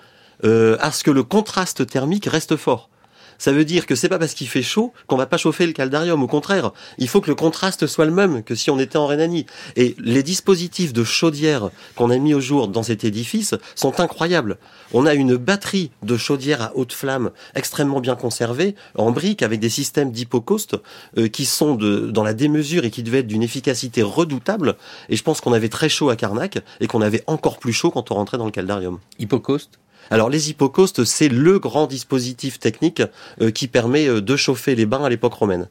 Speaker 5: à ce que le contraste thermique reste fort ça veut dire que c'est pas parce qu'il fait chaud qu'on va pas chauffer le caldarium. Au contraire, il faut que le contraste soit le même que si on était en Rhénanie. Et les dispositifs de chaudière qu'on a mis au jour dans cet édifice sont incroyables. On a une batterie de chaudière à haute flamme extrêmement bien conservée, en briques, avec des systèmes d'hypocauste euh, qui sont de, dans la démesure et qui devaient être d'une efficacité redoutable. Et je pense qu'on avait très chaud à Carnac et qu'on avait encore plus chaud quand on rentrait dans le caldarium.
Speaker 2: Hypocauste
Speaker 5: alors les hypocaustes, c'est le grand dispositif technique euh, qui permet euh, de chauffer les bains à l'époque romaine.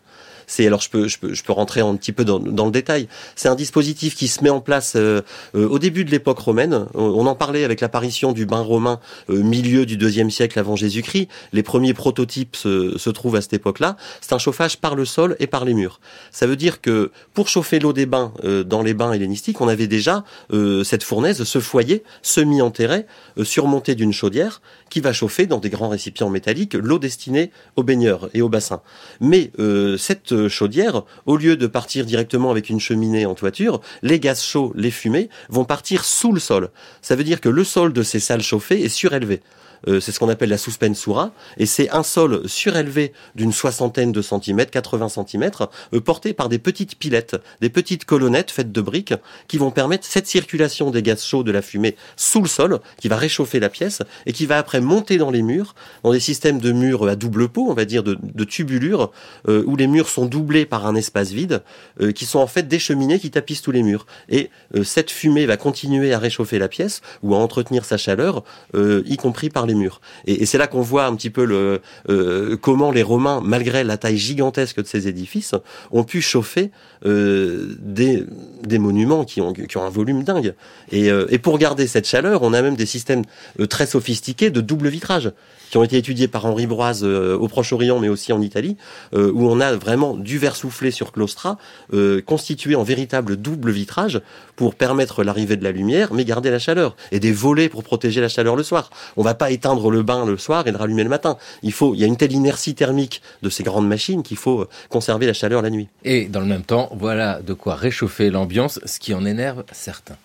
Speaker 5: C'est alors je peux, je peux je peux rentrer un petit peu dans, dans le détail. C'est un dispositif qui se met en place euh, euh, au début de l'époque romaine. On, en parlait avec l'apparition du bain romain euh, milieu du deuxième siècle avant Jésus-Christ. Les premiers prototypes se, se trouvent à cette époque-là. C'est un chauffage par le sol et par les murs. Ça veut dire que pour chauffer l'eau des bains dans les bains hellénistiques, on avait déjà cette fournaise, ce foyer semi-enterré, surmonté d'une chaudière qui va chauffer dans des grands récipients métalliques l'eau destinée aux baigneurs et aux bassins. Mais cette chaudière, au lieu de partir directement avec une cheminée en toiture, les gaz chauds, les fumées, vont partir sous le sol. Ça veut dire que le sol de ces salles chauffées est surélevé. Euh, c'est ce qu'on appelle la suspensura, et c'est un sol surélevé d'une soixantaine de centimètres, 80 centimètres, euh, porté par des petites pilettes, des petites colonnettes faites de briques, qui vont permettre cette circulation des gaz chauds de la fumée sous le sol, qui va réchauffer la pièce, et qui va après monter dans les murs, dans des systèmes de murs à double pot, on va dire de, tubulures, euh, où les murs sont doublés par un espace vide, qui sont en fait des cheminées qui tapissent tous les murs. Et cette fumée va continuer à réchauffer la pièce, ou à entretenir sa chaleur, y compris par les murs. Et, c'est là qu'on voit un petit peu euh, comment les Romains, malgré la taille gigantesque de ces édifices, ont pu chauffer euh, des, des monuments qui ont, qui ont un volume dingue. Et, euh, et pour garder cette chaleur, on a même des systèmes euh, très sophistiqués de double vitrage qui ont été étudiés par Henri Broise euh, au Proche-Orient, mais aussi en Italie, où on a vraiment du verre soufflé sur claustra, constitué en véritable double vitrage pour permettre l'arrivée de la lumière, mais garder la chaleur, et des volets pour protéger la chaleur le soir. On va pas éteindre le bain le soir et le rallumer le matin. Il faut, il y a une telle inertie thermique de ces grandes machines qu'il faut conserver la chaleur la nuit.
Speaker 2: Et dans le même temps, voilà de quoi réchauffer l'ambiance, ce qui en énerve certains.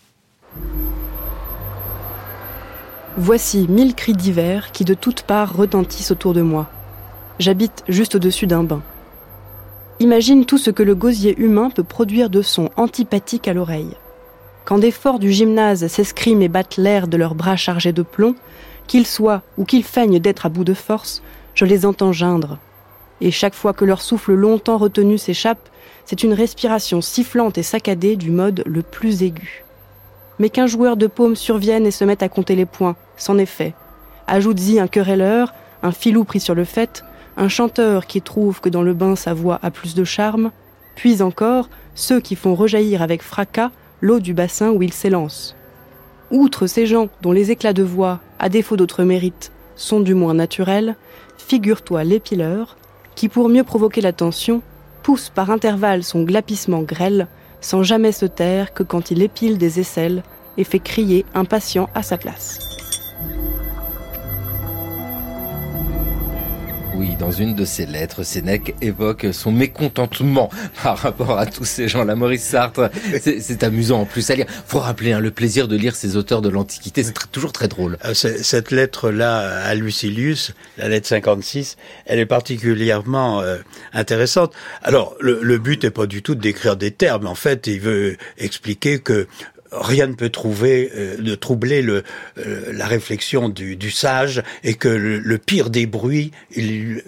Speaker 12: Voici mille cris d'hiver qui de toutes parts retentissent autour de moi. J'habite juste au-dessus d'un bain. Imagine tout ce que le gosier humain peut produire de sons antipathiques à l'oreille. Quand des forts du gymnase s'escriment et battent l'air de leurs bras chargés de plomb, qu'ils soient ou qu'ils feignent d'être à bout de force, je les entends geindre. Et chaque fois que leur souffle longtemps retenu s'échappe, c'est une respiration sifflante et saccadée du mode le plus aigu mais qu'un joueur de paume survienne et se mette à compter les points, c'en est fait. Ajoute-y un querelleur, un filou pris sur le fait, un chanteur qui trouve que dans le bain sa voix a plus de charme, puis encore ceux qui font rejaillir avec fracas l'eau du bassin où ils s'élancent. Outre ces gens dont les éclats de voix, à défaut d'autres mérites, sont du moins naturels, figure-toi l'épileur, qui pour mieux provoquer l'attention, pousse par intervalles son glapissement grêle, sans jamais se taire que quand il épile des aisselles et fait crier impatient à sa place.
Speaker 2: Oui, dans une de ses lettres, Sénèque évoque son mécontentement par rapport à tous ces gens-là. Maurice Sartre, c'est amusant en plus à lire. Faut rappeler hein, le plaisir de lire ces auteurs de l'Antiquité, c'est toujours très drôle.
Speaker 4: Euh, cette lettre-là à Lucilius, la lettre 56, elle est particulièrement euh, intéressante. Alors, le, le but n'est pas du tout de décrire des termes. En fait, il veut expliquer que rien ne peut trouver euh, troubler le, euh, la réflexion du, du, sage et que le, le pire des bruits il,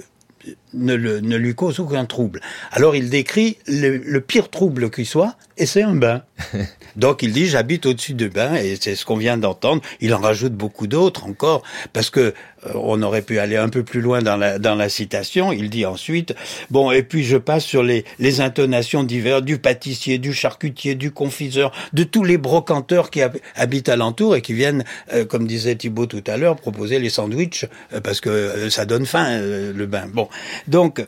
Speaker 4: ne, le, ne, lui cause aucun trouble. Alors il décrit le, le pire trouble qui soit, et c'est un bain. Donc il dit j'habite au-dessus de bain, et c'est ce qu'on vient d'entendre. Il en rajoute beaucoup d'autres encore, parce que euh, on aurait pu aller un peu plus loin dans la, dans la citation. Il dit ensuite bon, et puis je passe sur les, les intonations diverses du pâtissier, du charcutier, du confiseur, de tous les brocanteurs qui hab habitent alentour et qui viennent, euh, comme disait Thibault tout à l'heure, proposer les sandwichs euh, parce que euh, ça donne faim euh, le bain. Bon, donc,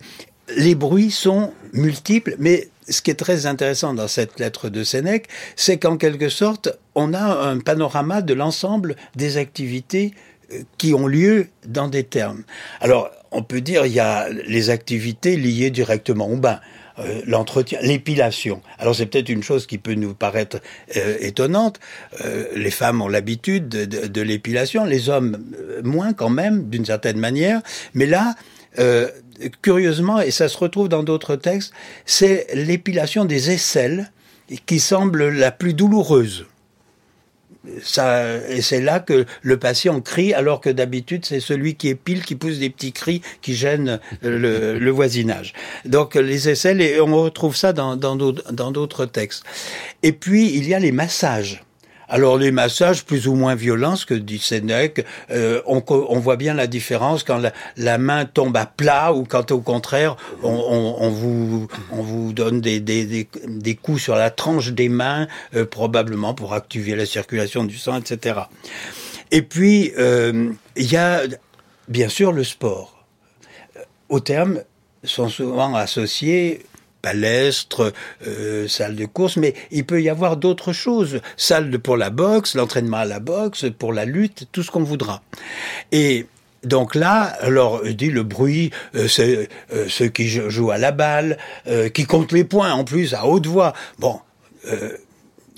Speaker 4: les bruits sont multiples, mais ce qui est très intéressant dans cette lettre de Sénèque, c'est qu'en quelque sorte, on a un panorama de l'ensemble des activités euh, qui ont lieu dans des termes. Alors, on peut dire il y a les activités liées directement au bain. Euh, l'entretien, l'épilation. Alors c'est peut-être une chose qui peut nous paraître euh, étonnante. Les femmes ont l'habitude de, l'épilation, les hommes moins quand même, d'une certaine manière. Mais là, euh, curieusement, et ça se retrouve dans d'autres textes, c'est l'épilation des aisselles qui semble la plus douloureuse. Ça, et c'est là que le patient crie, alors que d'habitude c'est celui qui épile qui pousse des petits cris qui gênent le, voisinage. Donc les aisselles, et on retrouve ça dans d'autres textes. Et puis il y a les massages. Alors les massages plus ou moins violents, ce que dit Sénèque, euh, on, voit bien la différence quand la, main tombe à plat ou quand au contraire on, vous, on vous donne des, coups sur la tranche des mains, euh, probablement pour activer la circulation du sang, etc. Et puis euh, il y a bien sûr le sport. Au terme sont souvent associés palestre, euh, salle de course, mais il peut y avoir d'autres choses. Salle pour la boxe, l'entraînement à la boxe, pour la lutte, tout ce qu'on voudra. Et donc là, alors dit le bruit, euh, c'est euh, ceux qui jouent à la balle, qui comptent les points en plus à haute voix. Bon,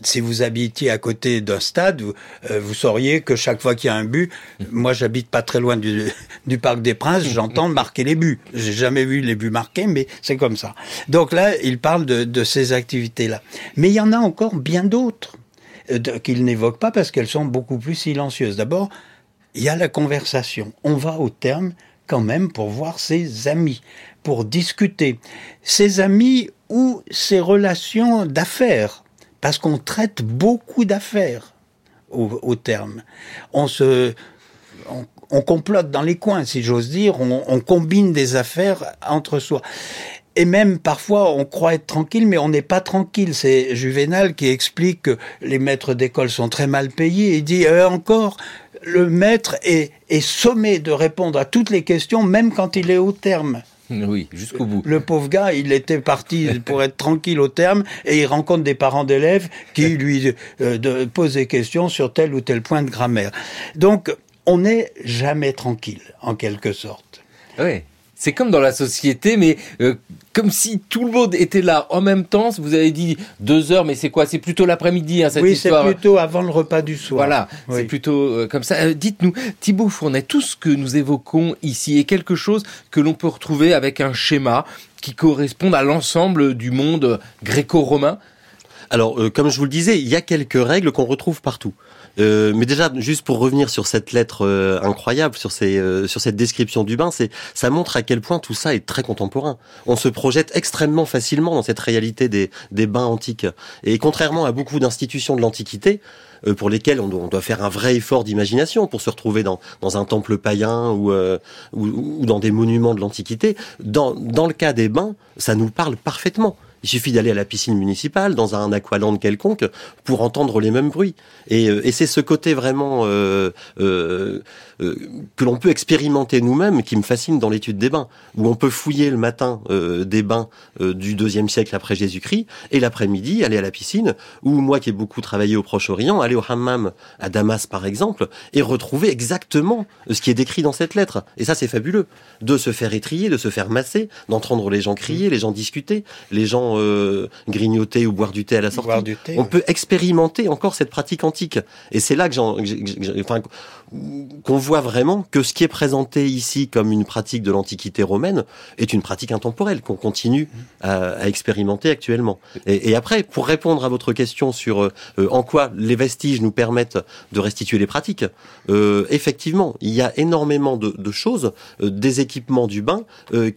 Speaker 4: si vous habitiez à côté d'un stade, vous, vous, sauriez que chaque fois qu'il y a un but, moi j'habite pas très loin du, du Parc des Princes, j'entends marquer les buts. J'ai jamais vu les buts marqués, mais c'est comme ça. Donc là, il parle de, de ces activités-là. Mais il y en a encore bien d'autres euh, qu'il n'évoque pas parce qu'elles sont beaucoup plus silencieuses. D'abord, il y a la conversation. On va au terme quand même pour voir ses amis, pour discuter. Ses amis ou ses relations d'affaires parce qu'on traite beaucoup d'affaires au, au, terme. On se, on, on, complote dans les coins, si j'ose dire. On, on, combine des affaires entre soi. et même parfois on croit être tranquille, mais on n'est pas tranquille. C'est Juvenal qui explique que les maîtres d'école sont très mal payés. Il dit euh, encore, le maître est, est sommé de répondre à toutes les questions, même quand il est au terme.
Speaker 2: Oui, jusqu'au bout.
Speaker 4: Le pauvre gars, il était parti pour être tranquille au terme et il rencontre des parents d'élèves qui lui euh, posent des questions sur tel ou tel point de grammaire. Donc, on n'est jamais tranquille, en quelque sorte.
Speaker 2: Oui. C'est comme dans la société, mais euh, comme si tout le monde était là en même temps. Vous avez dit deux heures, mais c'est quoi? C'est plutôt l'après-midi, hein, cette
Speaker 4: oui,
Speaker 2: histoire.
Speaker 4: Oui, c'est plutôt avant le repas du soir.
Speaker 2: Voilà, c'est plutôt euh, comme ça. Euh, dites-nous, Thibaut Fournet, tout ce que nous évoquons ici est quelque chose que l'on peut retrouver avec un schéma qui correspond à l'ensemble du monde gréco-romain?
Speaker 5: Alors, comme je vous le disais, il y a quelques règles qu'on retrouve partout. Euh, mais déjà, juste pour revenir sur cette lettre euh, incroyable, sur, ces, euh, sur cette description du bain, c'est ça montre à quel point tout ça est très contemporain. On se projette extrêmement facilement dans cette réalité des, des bains antiques. Et contrairement à beaucoup d'institutions de l'Antiquité, pour lesquelles on doit, faire un vrai effort d'imagination pour se retrouver dans, dans un temple païen ou, ou, ou dans des monuments de l'Antiquité, dans, dans le cas des bains, ça nous parle parfaitement. Il suffit d'aller à la piscine municipale, dans un aqualand quelconque, pour entendre les mêmes bruits. Et, euh, et c'est ce côté vraiment euh, euh, euh que l'on peut expérimenter nous-mêmes qui me fascine dans l'étude des bains, où on peut fouiller le matin des bains du deuxième siècle après Jésus-Christ, et l'après-midi aller à la piscine, ou moi qui ai beaucoup travaillé au Proche-Orient, aller au hammam à Damas par exemple, et retrouver exactement ce qui est décrit dans cette lettre. Et ça c'est fabuleux, de se faire étrier, de se faire masser, d'entendre les gens crier, les gens discuter, les gens euh, grignoter ou boire du thé à la sortie. on peut expérimenter encore cette pratique antique. Et c'est là que j'en, enfin, qu'on voit vraiment que ce qui est présenté ici comme une pratique de l'Antiquité romaine est une pratique intemporelle qu'on continue à, expérimenter actuellement. Et, après, pour répondre à votre question sur euh, en quoi les vestiges nous permettent de restituer les pratiques, euh, effectivement, il y a énormément de, de choses, des équipements du bain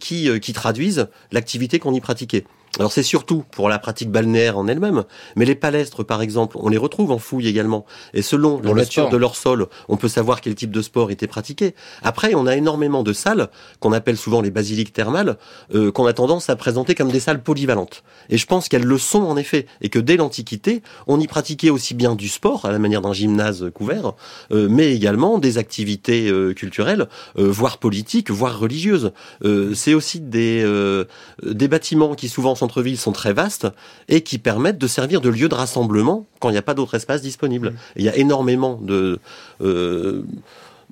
Speaker 5: qui, qui traduisent l'activité qu'on y pratiquait. Alors c'est surtout pour la pratique balnéaire en elle-même, mais les palestres par exemple, on les retrouve en fouille également. Et selon la nature de leur sol, on peut savoir quel type de sport était pratiqué. Après, on a énormément de salles qu'on appelle souvent les basiliques thermales, euh, qu'on a tendance à présenter comme des salles polyvalentes. Et je pense qu'elles le sont en effet, et que dès l'Antiquité, on y pratiquait aussi bien du sport à la manière d'un gymnase couvert, euh, mais également des activités euh, culturelles, voire politiques, voire religieuses. c'est aussi des des bâtiments qui souvent centre-ville sont très vastes et qui permettent de servir de lieu de rassemblement quand il n'y a pas d'autre espace disponible. Il y a énormément de euh,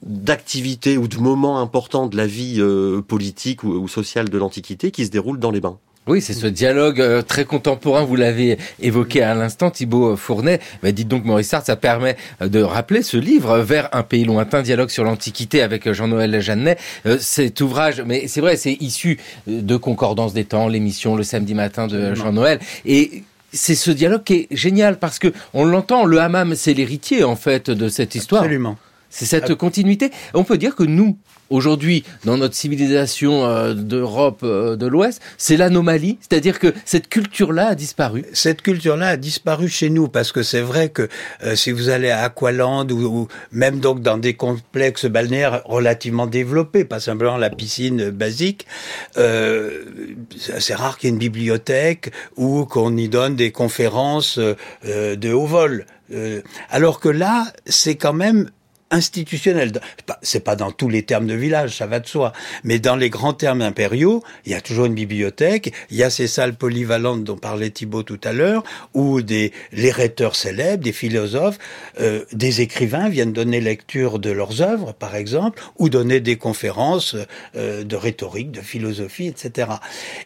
Speaker 5: d'activités ou de moments importants de la vie euh, politique ou, ou sociale de l'Antiquité qui se déroulent dans les bains.
Speaker 2: Oui, c'est ce dialogue euh, très contemporain, vous l'avez évoqué à l'instant, Thibaut Fournet. Mais dites donc, Maurice Sartre, ça permet euh, de rappeler ce livre, Vers un pays lointain, dialogue sur l'Antiquité avec Jean-Noël Jeannet. Euh, cet ouvrage, mais c'est vrai, c'est issu de Concordance des temps, l'émission le samedi matin de Jean-Noël. Et c'est ce dialogue qui est génial parce que on l'entend, le hammam, c'est l'héritier en fait de cette histoire.
Speaker 4: Absolument.
Speaker 2: C'est cette continuité. On peut dire que nous, aujourd'hui, dans notre civilisation euh, d'Europe euh, de l'Ouest, c'est l'anomalie, c'est-à-dire que cette culture-là a disparu.
Speaker 4: Cette culture-là a disparu chez nous parce que c'est vrai que euh, si vous allez à Aqualand ou, même donc dans des complexes balnéaires relativement développés, pas simplement la piscine basique, c'est rare qu'il y ait une bibliothèque ou qu'on y donne des conférences de haut vol. alors que là, c'est quand même institutionnel. C'est pas dans tous les termes de village, ça va de soi. Mais dans les grands termes impériaux, il y a toujours une bibliothèque, il y a ces salles polyvalentes dont parlait Thibault tout à l'heure, où des, les rhéteurs célèbres, des philosophes, euh, des écrivains viennent donner lecture de leurs œuvres, par exemple, ou donner des conférences euh, de rhétorique, de philosophie, etc.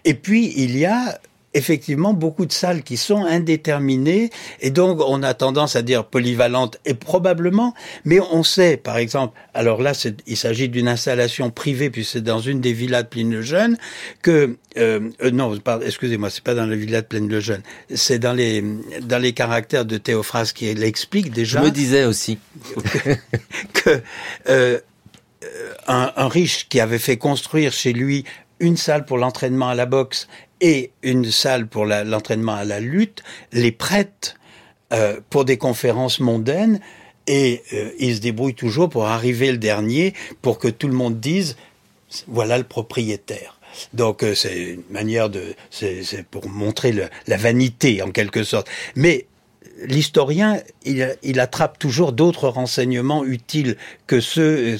Speaker 4: Et puis, il y a effectivement beaucoup de salles qui sont indéterminées. Et donc on a tendance à dire polyvalentes et probablement, mais on sait par exemple, alors là il s'agit d'une installation privée puisque c'est dans une des villas de Pline-le-Jeune que euh, euh non, excusez-moi, c'est pas dans la villa de Plaine-le-Jeune, c'est dans les dans les caractères de Théophraste qui l'explique déjà.
Speaker 2: Je me disais aussi.
Speaker 4: Que, euh, un, un riche qui avait fait construire chez lui une salle pour l'entraînement à la boxe et une salle pour l'entraînement à la lutte les prête euh, pour des conférences mondaines et euh, ils se débrouillent toujours pour arriver le dernier pour que tout le monde dise voilà le propriétaire. Donc euh, c'est une manière de, c'est pour montrer la vanité en quelque sorte. Mais l'historien, il, il, attrape toujours d'autres renseignements utiles que ceux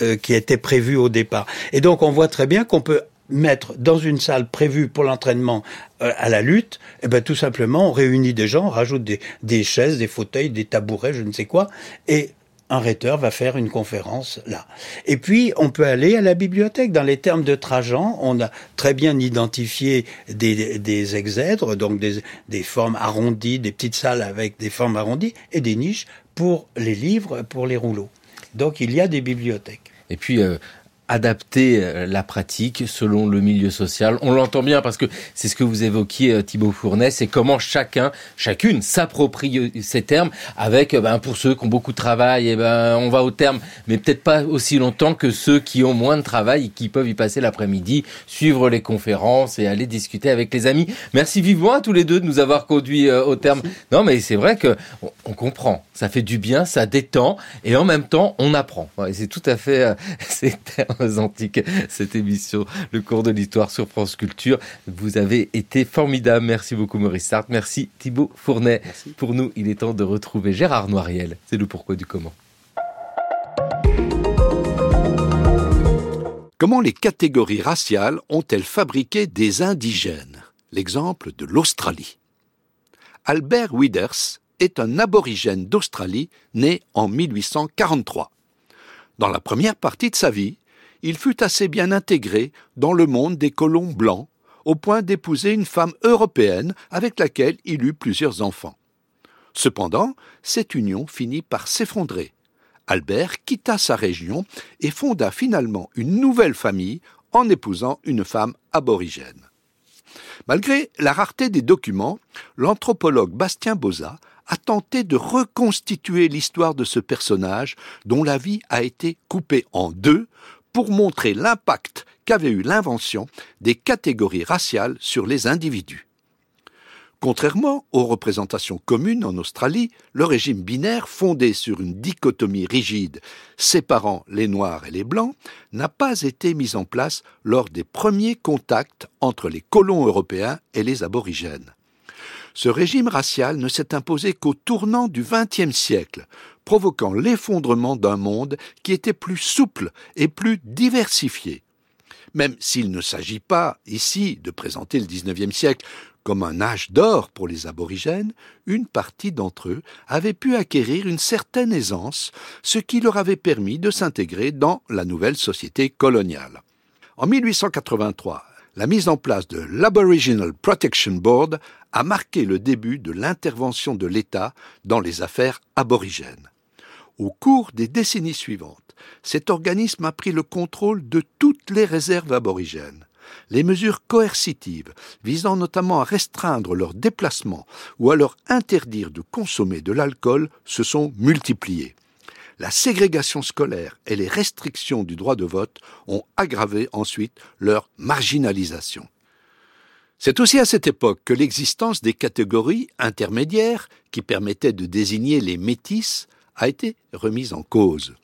Speaker 4: euh, qui étaient prévus au départ. Et donc on voit très bien qu'on peut mettre dans une salle prévue pour l'entraînement euh, à la lutte, eh ben tout simplement on réunit des gens, on rajoute des, chaises, des fauteuils, des tabourets, je ne sais quoi, et un rhéteur va faire une conférence là. Et puis, on peut aller à la bibliothèque. Dans les termes de Trajan, on a très bien identifié des, des exèdres, donc des, des, formes arrondies, des petites salles avec des formes arrondies, et des niches pour les livres, pour les rouleaux. Donc, il y a des bibliothèques.
Speaker 2: Et puis, euh, adapter euh, la pratique selon le milieu social. On l'entend bien parce que c'est ce que vous évoquiez euh, Thibaut Fournet, c'est comment chacun, chacune s'approprie euh, ces termes avec, ben, pour ceux qui ont beaucoup de travail, et eh ben, on va au terme, mais peut-être pas aussi longtemps que ceux qui ont moins de travail et qui peuvent y passer l'après-midi, suivre les conférences et aller discuter avec les amis. Merci vivement à tous les deux de nous avoir conduits au terme. Non, mais c'est vrai que on, comprend, ça fait du bien, ça détend et en même temps on apprend. c'est tout à fait ces termes antiques, cette émission, le cours de l'histoire sur France Culture. Vous avez été formidable. Merci beaucoup Maurice Sartre. Merci Thibaut Fournet. Pour nous, il est temps de retrouver Gérard Noiriel. C'est le pourquoi du comment.
Speaker 13: Comment les catégories raciales ont-elles fabriqué des indigènes? L'exemple de l'Australie. Albert Withers est un aborigène d'Australie né en 1843. Dans la première partie de sa vie, il fut assez bien intégré dans le monde des colons blancs, au point d'épouser une femme européenne avec laquelle il eut plusieurs enfants. Cependant, cette union finit par s'effondrer. Albert quitta sa région et fonda finalement une nouvelle famille en épousant une femme aborigène. Malgré la rareté des documents, l'anthropologue Bastien Boza a tenté de reconstituer l'histoire de ce personnage dont la vie a été coupée en deux pour montrer l'impact qu'avait eu l'invention des catégories raciales sur les individus. Contrairement aux représentations communes en Australie, le régime binaire, fondé sur une dichotomie rigide séparant les noirs et les blancs, n'a pas été mis en place lors des premiers contacts entre les colons européens et les aborigènes. Ce régime racial ne s'est imposé qu'au tournant du XXe siècle, provoquant l'effondrement d'un monde qui était plus souple et plus diversifié. Même s'il ne s'agit pas ici de présenter le XIXe siècle comme un âge d'or pour les aborigènes, une partie d'entre eux avait pu acquérir une certaine aisance, ce qui leur avait permis de s'intégrer dans la nouvelle société coloniale. En 1883, la mise en place de l'Aboriginal Protection Board a marqué le début de l'intervention de l'État dans les affaires aborigènes. Au cours des décennies suivantes, cet organisme a pris le contrôle de toutes les réserves aborigènes. Les mesures coercitives, visant notamment à restreindre leurs déplacements ou à leur interdire de consommer de l'alcool, se sont multipliées. La ségrégation scolaire et les restrictions du droit de vote ont aggravé ensuite leur marginalisation. C'est aussi à cette époque que l'existence des catégories intermédiaires qui permettaient de désigner les métis a été remise en cause.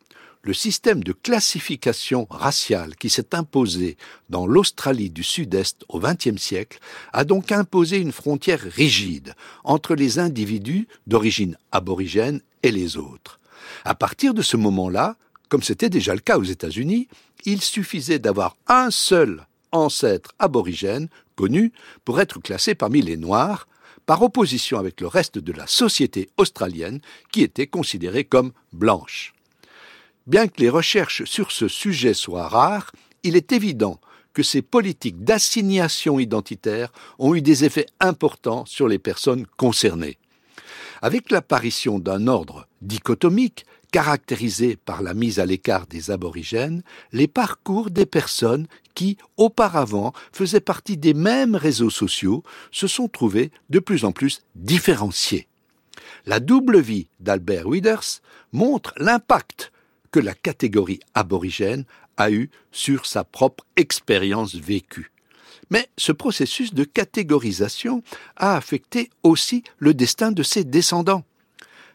Speaker 13: Le système de classification raciale qui s'est imposé dans l'Australie du Sud-Est au XXe siècle a donc imposé une frontière rigide entre les individus d'origine aborigène et les autres. À partir de ce moment-là, comme c'était déjà le cas aux États-Unis, il suffisait d'avoir un seul ancêtre aborigène pour être classé parmi les Noirs, par opposition avec le reste de la société australienne qui était considérée comme blanche. Bien que les recherches sur ce sujet soient rares, il est évident que ces politiques d'assignation identitaire ont eu des effets importants sur les personnes concernées. Avec l'apparition d'un ordre dichotomique, caractérisé par la mise à l'écart des aborigènes, les parcours des personnes qui, auparavant, faisaient partie des mêmes réseaux sociaux, se sont trouvés de plus en plus différenciés. La double vie d'Albert Withers montre l'impact que la catégorie aborigène a eu sur sa propre expérience vécue. Mais ce processus de catégorisation a affecté aussi le destin de ses descendants.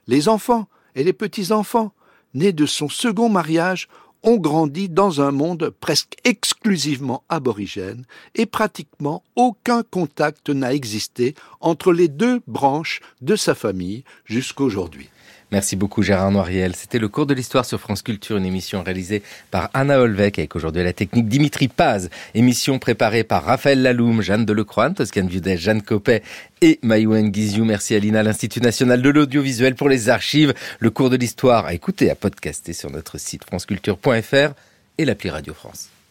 Speaker 13: Les enfants et les petits-enfants, nés de son second mariage, ont grandi dans un monde presque exclusivement aborigène et pratiquement aucun contact n'a existé entre les deux branches de sa famille jusqu'aujourd'hui.
Speaker 2: Merci beaucoup Gérard Noiriel. C'était le cours de l'histoire sur France Culture, une émission réalisée par Anna Olvec avec aujourd'hui la technique Dimitri Paz. Émission préparée par Raphaël Laloum, Jeanne Delecroix, Toscane Viudel, Jeanne Copet et Maïwen Guizou. Merci à l'Institut National de l'Audiovisuel pour les archives. Le cours de l'histoire à écouter, à podcaster sur notre site franceculture.fr et l'appli Radio France.